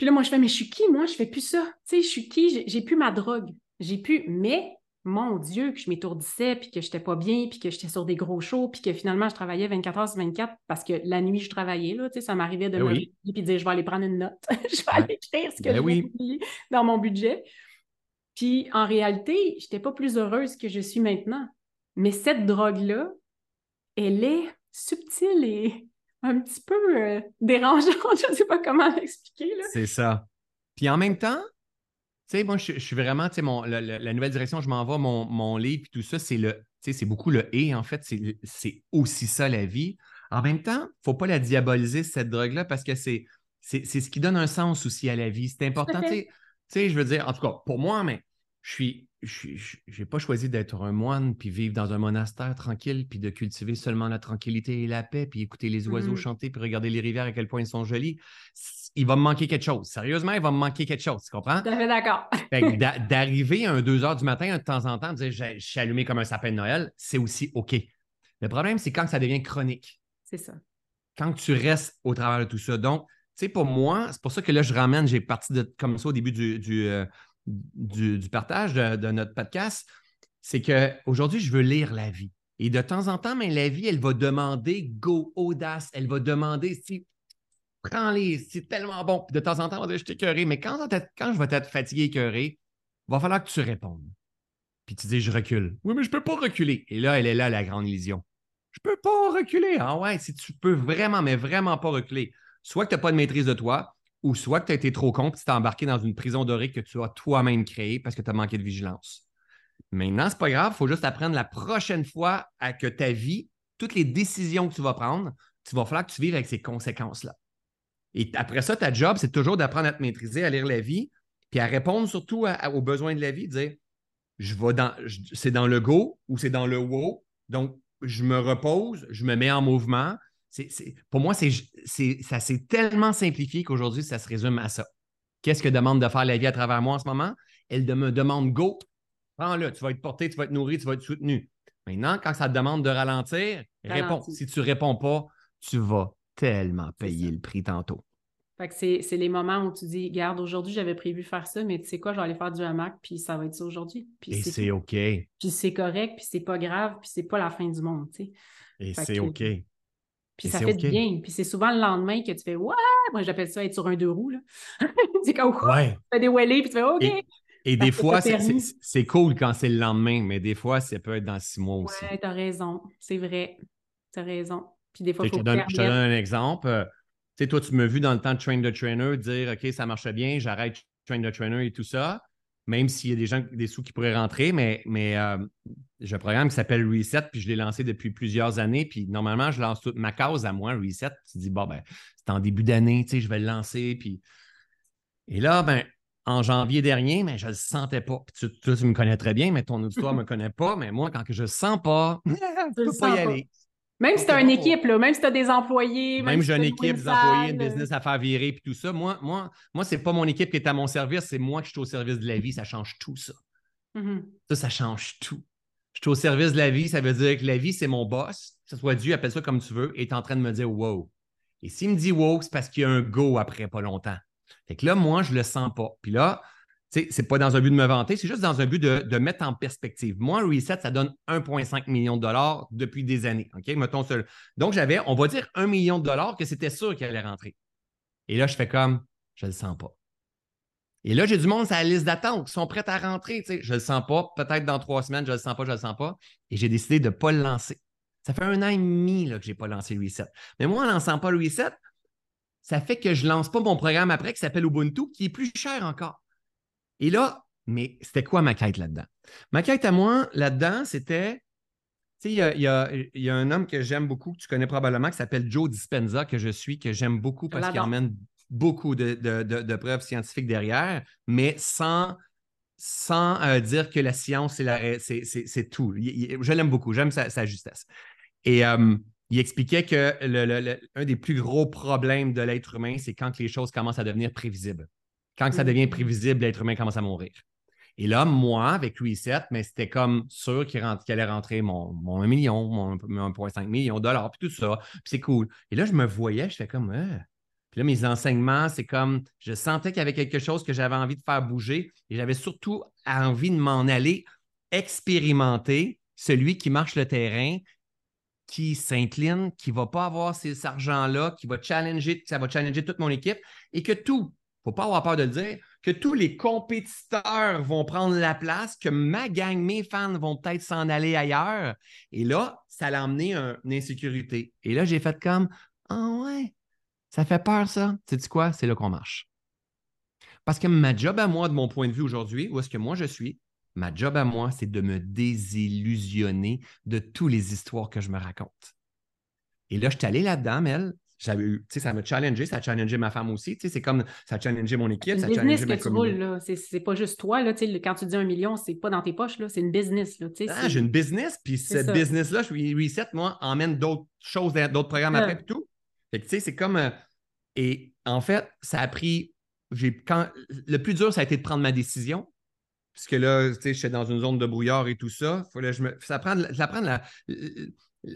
là, moi, je fais, mais je suis qui, moi? Je fais plus ça. Tu sais, je suis qui? J'ai plus ma drogue. J'ai plus. Mais, mon Dieu, que je m'étourdissais, puis que je n'étais pas bien, puis que j'étais sur des gros shows, puis que finalement, je travaillais 24 heures sur 24 parce que la nuit, je travaillais. Là, tu sais, ça m'arrivait de ben me et puis dire, je vais aller prendre une note. (laughs) je vais aller écrire ce que ben j'ai dans mon budget. Puis, en réalité, je n'étais pas plus heureuse que je suis maintenant. Mais cette drogue-là, elle est subtile et un petit peu euh, dérangeante. (laughs) je ne sais pas comment l'expliquer. C'est ça. Puis en même temps, tu sais, moi, je, suis vraiment, tu sais, la, nouvelle direction, je m'envoie mon, mon livre, puis tout ça, c'est le, tu sais, c'est beaucoup le et, en fait, c'est aussi ça la vie. En même temps, il ne faut pas la diaboliser, cette drogue-là, parce que c'est ce qui donne un sens aussi à la vie. C'est important, tu sais, je veux dire, en tout cas, pour moi, mais je suis, je n'ai pas choisi d'être un moine, puis vivre dans un monastère tranquille, puis de cultiver seulement la tranquillité et la paix, puis écouter les oiseaux mmh chanter, puis regarder les rivières à quel point ils sont jolis. Il va me manquer quelque chose. Sérieusement, il va me manquer quelque chose. Tu comprends? d'accord. (laughs) D'arriver à un 2 heures du matin de temps en temps, de dire je, suis allumé comme un sapin de Noël, c'est aussi OK. Le problème, c'est quand ça devient chronique. C'est ça. Quand tu restes au travers de tout ça. Donc, tu sais, pour moi, c'est pour ça que là, je ramène, j'ai parti de, comme ça au début du, euh, du, partage de, notre podcast, c'est qu'aujourd'hui, je veux lire la vie. Et de temps en temps, mais la vie, elle va demander go, audace, elle va demander si prends-les, c'est tellement bon. Puis de temps en temps, on va dire je. Mais quand, quand je vais être fatigué, écœuré, il va falloir que tu répondes. Puis tu dis je recule. Oui, mais je ne peux pas reculer. Et là, elle est là, la grande illusion. Je ne peux pas reculer. Ah ouais, si tu peux vraiment, mais vraiment pas reculer, soit que tu n'as pas de maîtrise de toi, ou soit que tu as été trop con et tu t'es embarqué dans une prison dorée que tu as toi-même créée parce que tu as manqué de vigilance. Maintenant, c'est pas grave, il faut juste apprendre la prochaine fois à que ta vie, toutes les décisions que tu vas prendre, tu vas falloir que tu vives avec ces conséquences-là. Et après ça, ta job, c'est toujours d'apprendre à te maîtriser, à lire la vie, puis à répondre surtout aux besoins de la vie, dire je vais dans c'est dans le go ou c'est dans le wow. Donc, je me repose, je me mets en mouvement, pour moi, c'est, ça s'est tellement simplifié qu'aujourd'hui, ça se résume à ça. Qu'est-ce que demande de faire la vie à travers moi en ce moment? Elle me demande go, prends-le, tu vas être porté, tu vas être nourri, tu vas être soutenu. Maintenant, quand ça te demande de ralentir, réponds. Si tu ne réponds pas, tu vas tellement payer le prix tantôt. c'est, les moments où tu dis, garde, aujourd'hui, j'avais prévu faire ça, mais tu sais quoi, je vais aller faire du hamac, puis ça va être ça aujourd'hui. Et c'est, OK. Puis c'est correct, puis c'est pas grave, puis c'est pas la fin du monde, Et c'est OK. Puis ça fait du bien. Puis c'est souvent le lendemain que tu fais Ouais, moi j'appelle ça être sur un deux roues. (laughs) C'est comme quoi? Tu fais des wellés, puis tu fais OK. Et, des fois, c'est cool quand c'est le lendemain, mais des fois, ça peut être dans six mois aussi. Ouais, t'as raison. C'est vrai. T'as raison. Puis des fois, faut je, te donne, je te donne un exemple. Euh, tu sais, toi, tu m'as vu dans le temps de Train the Trainer dire OK, ça marche bien, j'arrête Train the Trainer et tout ça même s'il y a des gens, des sous qui pourraient rentrer, mais, mais euh, j'ai un programme qui s'appelle Reset, puis je l'ai lancé depuis plusieurs années, puis normalement, je lance toute ma cause à moi, Reset. Tu dis, bon, ben, c'est en début d'année, tu sais, je vais le lancer, puis... Et là, ben, en janvier dernier, mais je ne le sentais pas. Puis tu, tu me connais très bien, mais ton auditoire ne me connaît pas, mais moi, quand je ne sens pas, (laughs) je ne peux pas y aller. Même si tu as une équipe, là, même si tu as des employés. Même, si j'ai une équipe, des employés, une business à faire virer, puis tout ça. Moi, moi, moi ce n'est pas mon équipe qui est à mon service, c'est moi qui suis au service de la vie. Ça change tout, ça. Mm-hmm. Ça, ça change tout. Je suis au service de la vie, ça veut dire que la vie, c'est mon boss. Que ce soit Dieu, appelle ça comme tu veux, et est en train de me dire wow. Et s'il me dit wow, c'est parce qu'il y a un go après pas longtemps. Fait que là, moi, je le sens pas. Puis là, c'est pas dans un but de me vanter, c'est juste dans un but de, mettre en perspective. Moi, Reset, ça donne 1,5 million de dollars depuis des années. OK? Mettons. Donc, j'avais, on va dire, 1 million de dollars que c'était sûr qu'il allait rentrer. Et là, je fais comme, je le sens pas. Et là, j'ai du monde sur la liste d'attente qui sont prêts à rentrer. Je ne le sens pas. Peut-être dans trois semaines, je le sens pas, je le sens pas. Et j'ai décidé de ne pas le lancer. Ça fait un an et demi là, que je n'ai pas lancé le Reset. Mais moi, en ne lançant pas le Reset, ça fait que je ne lance pas mon programme après qui s'appelle Ubuntu, qui est plus cher encore. Et là, mais c'était quoi ma quête là-dedans? Ma quête à moi, là-dedans, c'était. Tu sais, il y a, un homme que j'aime beaucoup, que tu connais probablement, qui s'appelle Joe Dispenza, que je suis, que j'aime beaucoup parce qu'il emmène beaucoup de, preuves scientifiques derrière, mais sans, sans euh, dire que la science, c'est tout. je l'aime beaucoup, j'aime sa, justesse. Et euh, il expliquait que le, un des plus gros problèmes de l'être humain, c'est quand les choses commencent à devenir prévisibles. Quand ça devient mm. prévisible, l'être humain commence à mourir. Et là, moi, avec Reset, mais c'était comme sûr qu'il allait rentrer mon, mon 1 million, mon 1,5 million de dollars, puis tout ça. Puis c'est cool. Et là, je me voyais, je fais comme, euh. puis là, mes enseignements, c'est comme, je sentais qu'il y avait quelque chose que j'avais envie de faire bouger et j'avais surtout envie de m'en aller expérimenter celui qui marche le terrain, qui s'incline, qui ne va pas avoir ces argent-là, qui va challenger, ça va challenger toute mon équipe et que tout, faut pas avoir peur de le dire, que tous les compétiteurs vont prendre la place, que ma gang, mes fans vont peut-être s'en aller ailleurs. Et là, ça l'a amené une insécurité. Et là, j'ai fait comme Ah oh ouais, ça fait peur, ça. Tu sais quoi? C'est là qu'on marche. Parce que ma job à moi, de mon point de vue aujourd'hui, où est-ce que moi je suis, ma job à moi, c'est de me désillusionner de toutes les histoires que je me raconte. Et là, je suis allé là-dedans, elle, j'avais eu, ça m'a challengé, ça a challengé ma femme aussi. C'est comme ça a challengé mon équipe, ça a challengé ma communauté. C'est pas juste toi. Là, quand tu dis un million, c'est pas dans tes poches, c'est une business. Là, ah, j'ai une business, puis cette business-là, je suis reset, moi, emmène d'autres choses, d'autres programmes après et tout. Fait que, c'est comme. Euh, et en fait, ça a pris. Quand, le plus dur, ça a été de prendre ma décision. Puisque là, tu sais, je suis dans une zone de brouillard et tout ça. Faut, je me, ça prend, ça prend la,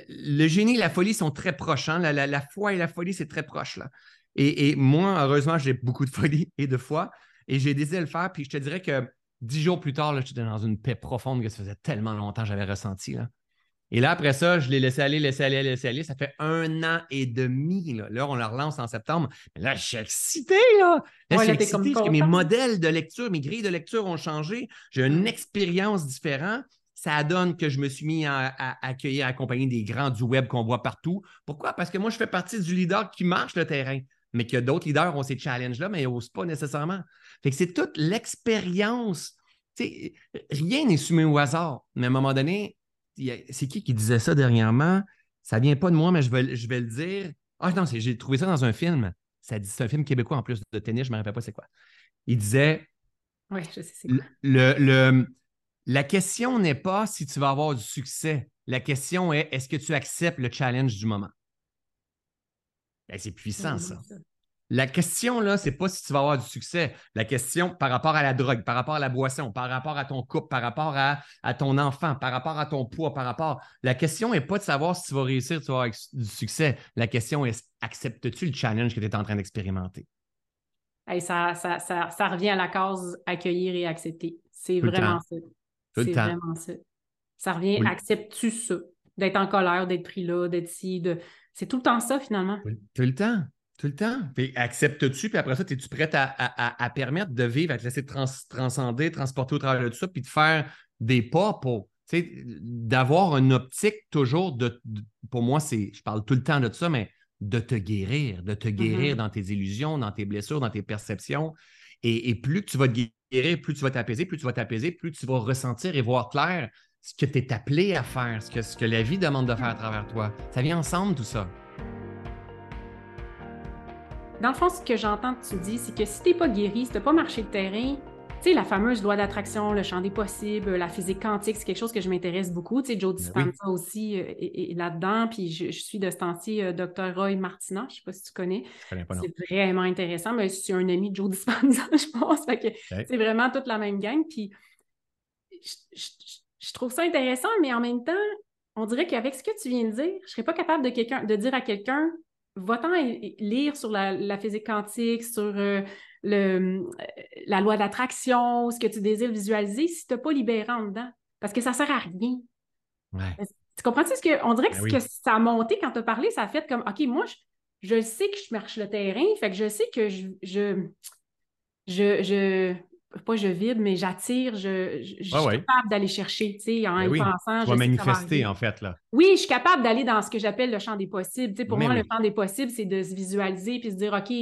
le génie et la folie sont très proches. Hein. La, foi et la folie, c'est très proche. Là. Et, moi, heureusement, j'ai beaucoup de folie et de foi. Et j'ai décidé de le faire. Puis je te dirais que dix jours plus tard, j'étais dans une paix profonde que ça faisait tellement longtemps que j'avais ressenti. Là. Et là, après ça, je l'ai laissé aller, laissé aller, laissé aller. Ça fait un an et demi. Là, on la relance en septembre. Mais là, je suis excité. Là, là je suis excité parce que mes modèles de lecture, mes grilles de lecture ont changé. J'ai une expérience différente ça donne que je me suis mis à, accueillir, à accompagner des grands du web qu'on voit partout. Pourquoi? Parce que moi, je fais partie du leader qui marche le terrain, mais que d'autres leaders ont ces challenges-là, mais ils n'osent pas nécessairement. Fait que c'est toute l'expérience. Rien n'est soumis au hasard. Mais à un moment donné, c'est qui qui disait ça dernièrement? Ça ne vient pas de moi, mais je vais, je vais le dire. Ah non, j'ai trouvé ça dans un film. C'est un film québécois en plus de tennis, je ne me rappelle pas c'est quoi. Il disait. Oui, je sais c'est quoi. le, le la question n'est pas si tu vas avoir du succès. La question est est-ce que tu acceptes le challenge du moment? Ben, c'est puissant, ça. La question, là, c'est pas si tu vas avoir du succès. La question par rapport à la drogue, par rapport à la boisson, par rapport à ton couple, par rapport à, ton enfant, par rapport à ton poids, par rapport. La question n'est pas de savoir si tu vas réussir, tu vas avoir du succès. La question est acceptes-tu le challenge que tu es en train d'expérimenter? ça, ça, revient à la cause accueillir et accepter. C'est vraiment ça. C'est vraiment ça. Ça revient, acceptes-tu ça? D'être en colère, d'être pris là, d'être ici, de... c'est tout le temps ça finalement. Tout le temps. Tout le temps. Puis acceptes-tu, puis après ça, es-tu prête à, permettre de vivre, à te laisser transcender, transporter au travers de tout ça, puis de faire des pas pour, d'avoir une optique toujours de, pour moi, c'est, je parle tout le temps de ça, mais de te guérir, de te guérir mm-hmm. dans tes illusions, dans tes blessures, dans tes perceptions. Et, plus que tu vas te plus tu vas t'apaiser, plus tu vas t'apaiser, plus tu vas ressentir et voir clair ce que tu es appelé à faire, ce que, ce que la vie demande de faire à travers toi. Ça vient ensemble, tout ça. Dans le fond, ce que j'entends que tu dis, c'est que si tu n'es pas guéri, si tu n'as pas marché le terrain, tu sais, la fameuse loi d'attraction, le champ des possibles, la physique quantique, c'est quelque chose que je m'intéresse beaucoup. Tu sais, Joe ben Dispenza aussi euh, est, là-dedans. Puis je, suis de ce temps-ci euh, Dr. Roy Martina. Je ne sais pas si tu connais. C'est vraiment intéressant. Mais je suis un ami de Joe Dispenza, (laughs) je pense. C'est vraiment toute la même gang. Puis je, trouve ça intéressant, mais en même temps, on dirait qu'avec ce que tu viens de dire, je ne serais pas capable de, de dire à quelqu'un va-t'en lire sur la, physique quantique, sur euh, le, la loi d'attraction, ce que tu désires visualiser, si tu n'as pas libéré en dedans. Parce que ça ne sert à rien. Tu comprends ce que. On dirait que, ben que ça a monté quand tu as parlé, ça a fait comme OK, moi, je, sais que je marche le terrain, fait que je sais que je, je, je, je pas je vibre, mais j'attire, je, je, suis capable d'aller chercher, tu sais, en ben pensant. Tu vas manifester, en fait, là. Oui, je suis capable d'aller dans ce que j'appelle le champ des possibles. Tu sais, pour moi, le champ des possibles, c'est de se visualiser puis se dire, OK,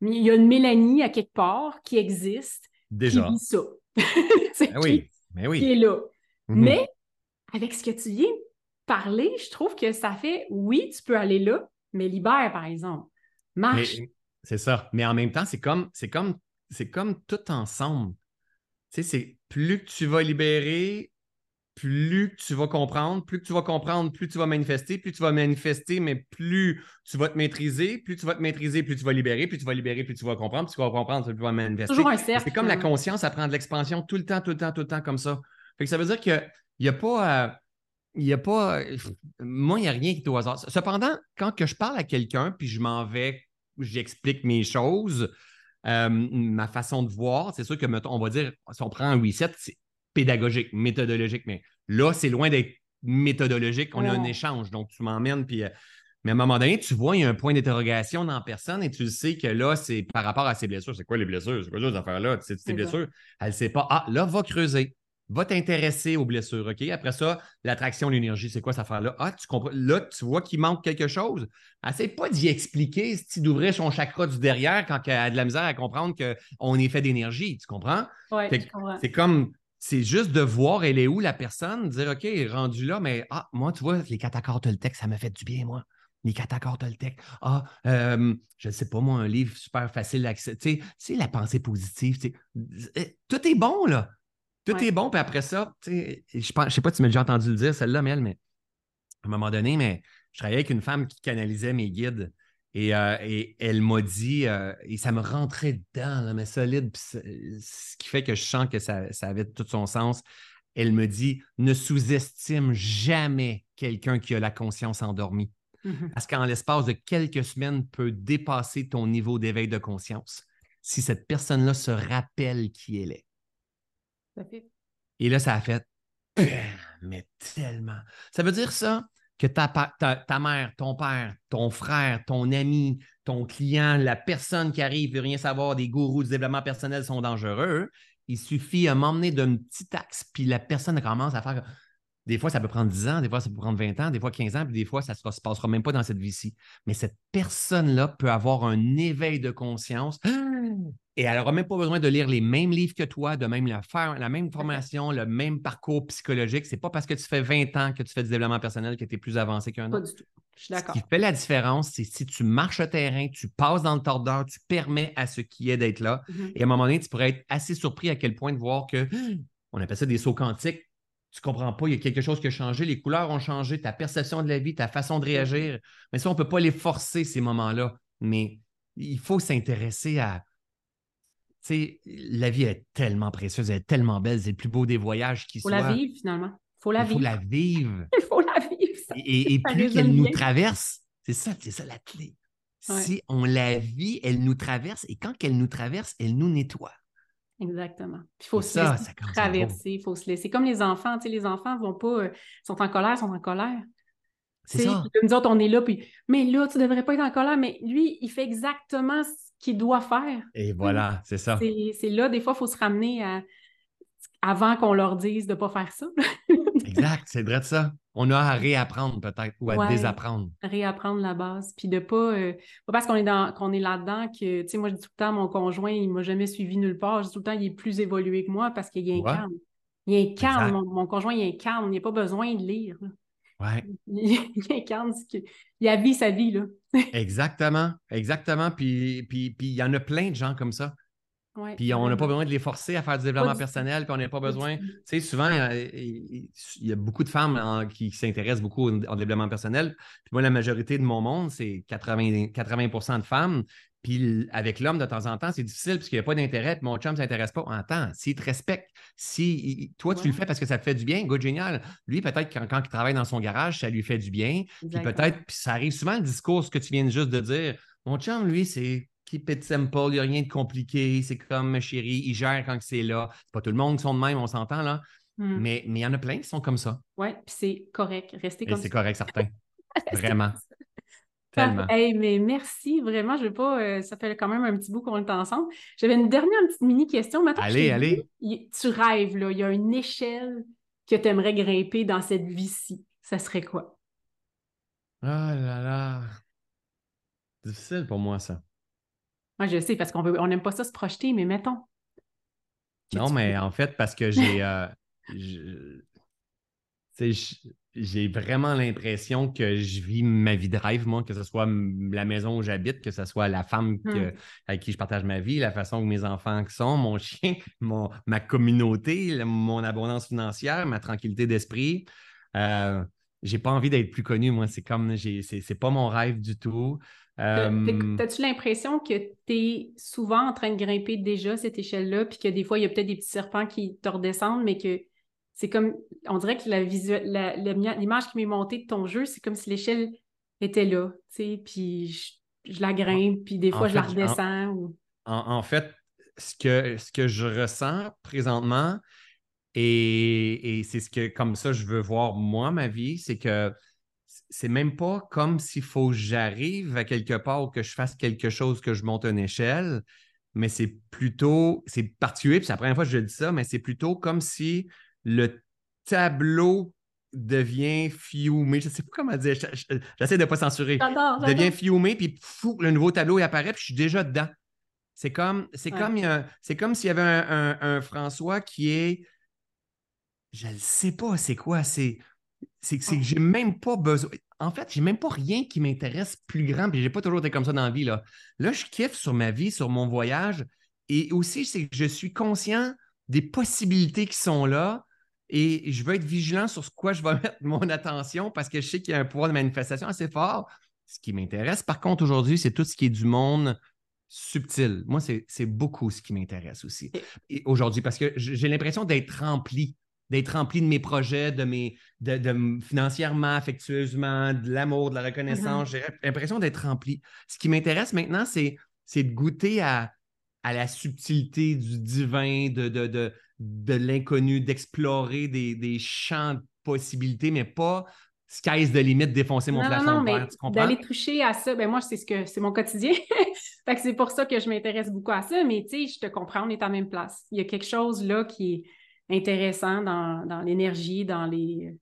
il y a une Mélanie à quelque part qui existe, Déjà. qui vit ça. (laughs) Ben oui, mais ben oui. Qui est là. Mhm. Mais avec ce que tu viens de parler, je trouve que ça fait, oui, tu peux aller là, mais libère, par exemple. Marche. C'est ça. Mais en même temps, c'est comme, c'est comme c'est comme tout ensemble. Tu sais, c'est plus que tu vas libérer, plus tu vas comprendre, plus que tu vas comprendre, plus tu vas manifester, plus tu vas manifester, mais plus tu vas te maîtriser, plus tu vas te maîtriser, plus tu vas libérer, plus tu vas libérer, plus tu vas comprendre, plus tu vas comprendre, plus tu vas manifester. Toujours un cercle. C'est comme la conscience, ça prend de l'expansion tout le temps, tout le temps, tout le temps comme ça. Fait que ça veut dire qu'il n'y a pas. il y a pas. Moi, il n'y a rien qui est au hasard. Cependant, quand que je parle à quelqu'un, puis je m'en vais, j'explique mes choses, euh, ma façon de voir, c'est sûr que, on va dire, si on prend un reset, c'est pédagogique, méthodologique, mais là, c'est loin d'être méthodologique, on a un échange. Donc, tu m'emmènes, puis. Euh, mais à un moment donné, tu vois, il y a un point d'interrogation dans la personne et tu sais que là, c'est par rapport à ses blessures. C'est quoi les blessures? C'est quoi ces affaires-là? C'est tes blessures? Elle ne sait pas. Ah, là, va creuser va t'intéresser aux blessures, OK? Après ça, l'attraction, l'énergie, c'est quoi cette affaire-là? Ah, tu comprends. Là, tu vois qu'il manque quelque chose. Essaye pas d'y expliquer, si d'ouvrir son chakra du derrière quand elle a de la misère à comprendre qu'on est fait d'énergie. Tu comprends? Oui, comprends. C'est comme, c'est juste de voir elle est où la personne, dire OK, rendu là, mais ah, moi, tu vois, les catacores Toltec, ça m'a fait du bien, moi. Les catacores Toltec. Ah, euh, je ne sais pas, moi, un livre super facile d'accès. Tu sais, c'est la pensée positive. Tout est bon, là. Tout est bon, puis après ça, je ne sais pas si tu m'as déjà entendu le dire, celle-là, mais mais à un moment donné, mais je travaillais avec une femme qui canalisait mes guides. Et, euh, elle m'a dit, euh, et ça me rentrait dedans, mais solide, ce qui fait que je sens que ça, avait tout son sens. Elle me dit ne sous-estime jamais quelqu'un qui a la conscience endormie. Mm-hmm. Parce qu'en l'espace de quelques semaines, peut dépasser ton niveau d'éveil de conscience si cette personne-là se rappelle qui elle est. Et là, ça a fait (clears throat) mais tellement. Ça veut dire ça que ta, mère, ton père, ton frère, ton ami, ton client, la personne qui arrive veut rien savoir des gourous du développement personnel sont dangereux. Il suffit à m'emmener d'un petit axe, puis la personne commence à faire des fois, ça peut prendre 10 ans, des fois, ça peut prendre 20 ans, des fois 15 ans, puis des fois, ça ne se passera même pas dans cette vie-ci. Mais cette personne-là peut avoir un éveil de conscience et elle n'aura même pas besoin de lire les mêmes livres que toi, de même la faire, la même formation, le même parcours psychologique. Ce n'est pas parce que tu fais 20 ans que tu fais du développement personnel que tu es plus avancé qu'un autre. Pas du tout. Je suis d'accord. Ce qui fait la différence, c'est si tu marches au terrain, tu passes dans le tordeur, tu permets à ce qui est d'être là. Mm-hmm. Et à un moment donné, tu pourrais être assez surpris à quel point de voir que, (gasps) on appelle ça des sauts quantiques, tu comprends pas, il y a quelque chose qui a changé, les couleurs ont changé, ta perception de la vie, ta façon de réagir. Mais ça, on ne peut pas les forcer, ces moments-là. Mais il faut s'intéresser à. Tu sais, la vie est tellement précieuse, elle est tellement belle, c'est le plus beau des voyages qui soit. Il faut la vivre, finalement. (laughs) Il faut la vivre. Il faut la vivre. il faut la vivre. et, plus qu'elle nous traverse, c'est ça, c'est ça la clé. Si on la vit, elle nous traverse et quand elle nous traverse, elle nous nettoie. Exactement. Il faut se laisser traverser, il faut se laisser. Comme les enfants, tu sais, les enfants vont pas, euh, sont en colère, sont en colère. C'est ça. Nous autres, on est là, puis, mais là, tu devrais pas être en colère, mais lui, il fait exactement qu'il doit faire. Et voilà, c'est ça. C'est là, des fois, il faut se ramener à, avant qu'on leur dise de ne pas faire ça. (laughs) exact, c'est vrai de ça on a à réapprendre peut-être ou à désapprendre. Réapprendre la base. Puis de pas, euh, pas parce qu'on est dans qu'on est là-dedans que, tu sais, moi je dis tout le temps, mon conjoint, il m'a jamais suivi nulle part. Je dis tout le temps, il est plus évolué que moi parce qu'il y a un calme. Il y a un calme. Mon, conjoint, il y a un calme. Il n'y a pas besoin de lire. Ouais. (laughs) Il y a un calme. Il a vie sa vie, là. (laughs) exactement. Exactement. Puis, puis, puis il y en a plein de gens comme ça puis on n'a pas besoin de les forcer à faire du développement personnel, puis on n'a pas besoin. Tu sais, souvent, il y a beaucoup de femmes qui s'intéressent beaucoup au, développement personnel. Puis moi, la majorité de mon monde, c'est 80, 80 de femmes. Puis avec l'homme, de temps en temps, c'est difficile parce qu'il n'y a pas d'intérêt, puis mon chum ne s'intéresse pas. Attends, s'il te respecte, si toi, tu le fais parce que ça te fait du bien, good, génial. Lui, peut-être quand, quand, il travaille dans son garage, ça lui fait du bien. Puis peut-être, puis ça arrive souvent le discours, que tu viens juste de dire. Mon chum, lui, c'est keep it simple, il n'y a rien de compliqué, c'est comme ma chérie, il gère quand c'est là. C'est pas tout le monde qui sont de même, on s'entend là. Hmm. Mais il y en a plein qui sont comme ça. Oui, puis c'est correct. Restez comme ça. C'est correct, certain. (laughs) Vraiment. Tellement. Hey, mais merci, vraiment. Je veux pas. euh, ça fait quand même un petit bout qu'on est ensemble. J'avais une dernière petite mini question. Maintenant, Allez, allez. dit, tu rêves, là. Il y a une échelle que tu aimerais grimper dans cette vie-ci. Ça serait quoi? Ah là là. Difficile pour moi, ça. Moi, je sais, parce qu'on veut, on n'aime pas ça se projeter, mais mettons. Non, mais peux- en fait, parce que j'ai. euh, (laughs) je- tu sais, je- j'ai vraiment l'impression que je vis ma vie de rêve, moi, que ce soit la maison où j'habite, que ce soit la femme que- Hmm. avec qui je partage ma vie, la façon que mes enfants sont, mon chien, (laughs) mon, ma communauté, mon abondance financière, ma tranquillité d'esprit. Euh, j'ai pas envie d'être plus connu, moi. C'est comme, c'est pas mon rêve du tout. Euh, t'as- T'as-tu l'impression que tu es souvent en train de grimper déjà cette échelle-là, puis que des fois, il y a peut-être des petits serpents qui te redescendent, mais que c'est comme, on dirait que la visuel, l'image qui m'est montée de ton jeu, c'est comme si l'échelle était là, tu sais, puis je, je la grimpe, puis des En fois, je la en- redescends. ou- En, en fait, ce que, ce que je ressens présentement, et, et c'est ce que, comme ça, je veux voir moi, ma vie, c'est que c'est même pas comme s'il faut que j'arrive à quelque part ou que je fasse quelque chose, que je monte une échelle, mais c'est plutôt, c'est particulier, puis c'est la première fois que je dis ça, mais c'est plutôt comme si le tableau devient fiumé. Je sais pas comment dire, je- je- j'essaie de ne pas censurer. Devient fiumé, puis fou, le nouveau tableau il apparaît, puis je suis déjà dedans. C'est comme, c'est Ouais. comme, c'est comme s'il y avait un, un- un François qui est, je ne sais pas c'est quoi, c'est, c'est, c'est que j'ai même pas besoin. En fait, j'ai même pas rien qui m'intéresse plus grand, puis j'ai pas toujours été comme ça dans la vie là. Là, je kiffe sur ma vie, sur mon voyage, et aussi c'est que je suis conscient des possibilités qui sont là. Et je veux être vigilant sur ce quoi je vais (laughs) mettre mon attention parce que je sais qu'il y a un pouvoir de manifestation assez fort. Ce qui m'intéresse, par contre, aujourd'hui, c'est tout ce qui est du monde subtil. Moi, c'est beaucoup ce qui m'intéresse aussi aujourd'hui parce que j'ai l'impression d'être rempli, d'être rempli de mes projets, de mes, de, financièrement, affectueusement, de l'amour, de la reconnaissance. J'ai l'impression d'être rempli. Ce qui m'intéresse maintenant, c'est c'est de goûter à, à la subtilité du divin, de, de, de, de l'inconnu, d'explorer des, des champs de possibilités, mais pas sky's the limit, défoncer mon Non, plafond non, de mais verre, tu comprends? d'aller toucher à ça, ben moi, c'est ce que c'est mon quotidien. (laughs) fait que c'est pour ça que je m'intéresse beaucoup à ça. Mais tu sais, je te comprends, on est à la même place. Il y a quelque chose là qui est intéressant dans, dans l'énergie, dans les.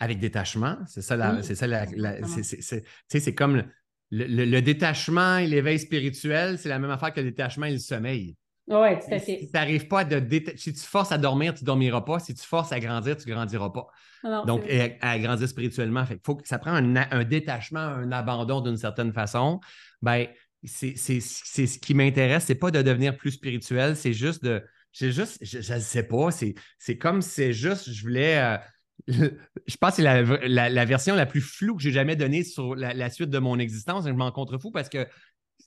Avec détachement, c'est ça, la, Oui, c'est ça la, la- c'est, c'est- c'est- tu sais, c'est comme le, le- le détachement et l'éveil spirituel, c'est la même affaire que le détachement et le sommeil. Oui, tout à Si fait. tu n'arrives pas à te déta- si tu forces à dormir, tu ne dormiras pas. Si tu forces à grandir, tu ne grandiras pas. Non, Donc, à, à grandir spirituellement. Fait faut que ça prend un, détachement, un abandon d'une certaine façon. Ben, c'est ce qui m'intéresse. C'est pas de devenir plus spirituel, c'est juste de. C'est juste, je ne sais pas, c'est comme si c'est juste, je voulais. euh, (laughs) je pense que c'est la, la- la version la plus floue que j'ai jamais donnée sur la, la suite de mon existence. Je m'en contrefous parce que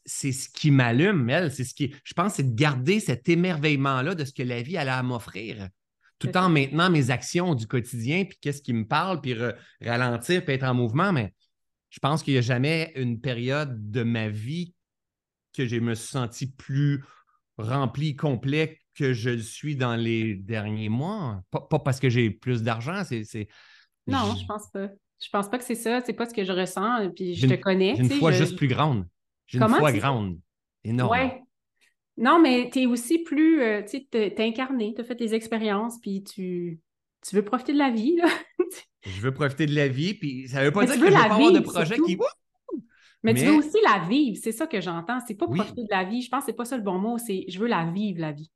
c'est ce qui m'allume, elle. C'est ce qui. Je pense c'est de garder cet émerveillement-là de ce que la vie elle a à m'offrir tout en maintenant mes actions du quotidien, puis qu'est-ce qui me parle, puis ralentir, puis être en mouvement. Mais je pense qu'il n'y a jamais une période de ma vie que je me suis senti plus rempli, complet que je le suis dans les derniers mois. Pas, pas parce que j'ai plus d'argent, c'est. c'est- Non, je pense pas. Je pense pas que c'est ça. C'est pas ce que je ressens. Puis je te connais. Une tu sais, foi je- juste plus grande. J'ai une foi grande. Énorme. Ouais. Non, mais tu es aussi plus. euh, tu sais, t'es incarné, tu as fait des expériences, puis tu, tu veux profiter de la vie, là. (laughs) Je veux profiter de la vie, puis ça ne veut pas Mais dire que je ne veux la pas avoir de projet qui. Mais, tu veux aussi la vivre, c'est ça que j'entends. C'est pas Oui. profiter de la vie. Je pense que c'est pas ça le bon mot, c'est je veux la vivre, la vie.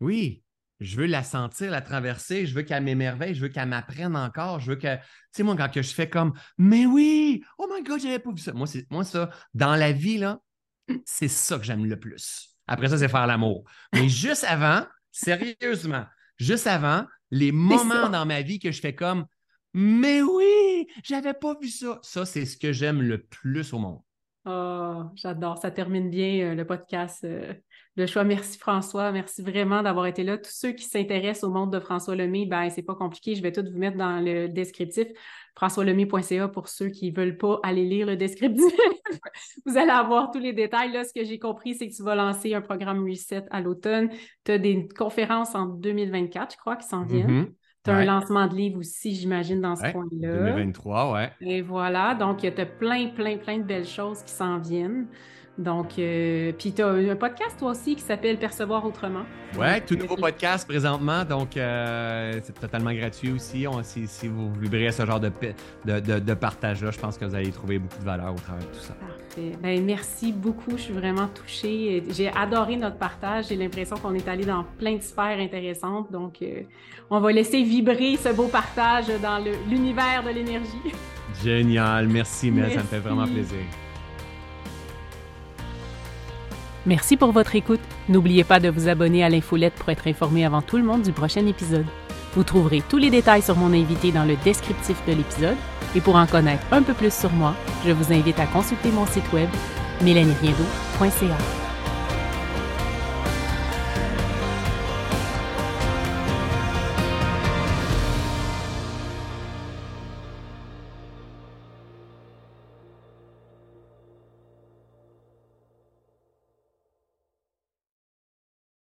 Oui, je veux la sentir, la traverser, je veux qu'elle m'émerveille, je veux qu'elle m'apprenne encore, je veux que, tu sais, moi, quand que je fais comme, mais oui, oh my God, j'avais pas vu ça. Moi, c'est, moi, ça, dans la vie, là, c'est ça que j'aime le plus. Après ça, c'est faire l'amour. Mais (laughs) juste avant, sérieusement, juste avant, les moments dans ma vie que je fais comme, mais oui, j'avais pas vu ça. Ça, c'est ce que j'aime le plus au monde. Oh, j'adore. Ça termine bien euh, le podcast. euh, le choix. Merci François. Merci vraiment d'avoir été là. Tous ceux qui s'intéressent au monde de François Lemay, ben c'est pas compliqué. Je vais tout vous mettre dans le descriptif. françoislemay.ca pour ceux qui veulent pas aller lire le descriptif. (laughs) vous allez avoir tous les détails. Là, ce que j'ai compris, c'est que tu vas lancer un programme Reset à l'automne. Tu as des conférences en 2024, je crois, qui s'en viennent. Mhm. Tu as un lancement de livre aussi, j'imagine, dans ce coin-là. 2023, ouais. Et voilà, donc tu as plein, plein, plein de belles choses qui s'en viennent. Donc, euh, puis tu as un podcast toi aussi qui s'appelle Percevoir autrement. Ouais, tout nouveau podcast présentement, donc euh, c'est totalement gratuit aussi. si, vous vibrez à ce genre de, de, partage-là, je pense que vous allez trouver beaucoup de valeur au travers de tout ça. Parfait. Ben, merci beaucoup, je suis vraiment touchée. J'ai adoré notre partage. J'ai l'impression qu'on est allé dans plein de sphères intéressantes. Donc, euh, on va laisser vibrer ce beau partage dans l'univers de l'énergie. (laughs) Génial, merci, Mel, ça me fait vraiment plaisir. Merci pour votre écoute. N'oubliez pas de vous abonner à l'infolette pour être informé avant tout le monde du prochain épisode. Vous trouverez tous les détails sur mon invité dans le descriptif de l'épisode. Et pour en connaître un peu plus sur moi, je vous invite à consulter mon site web mélanieriendo.ca.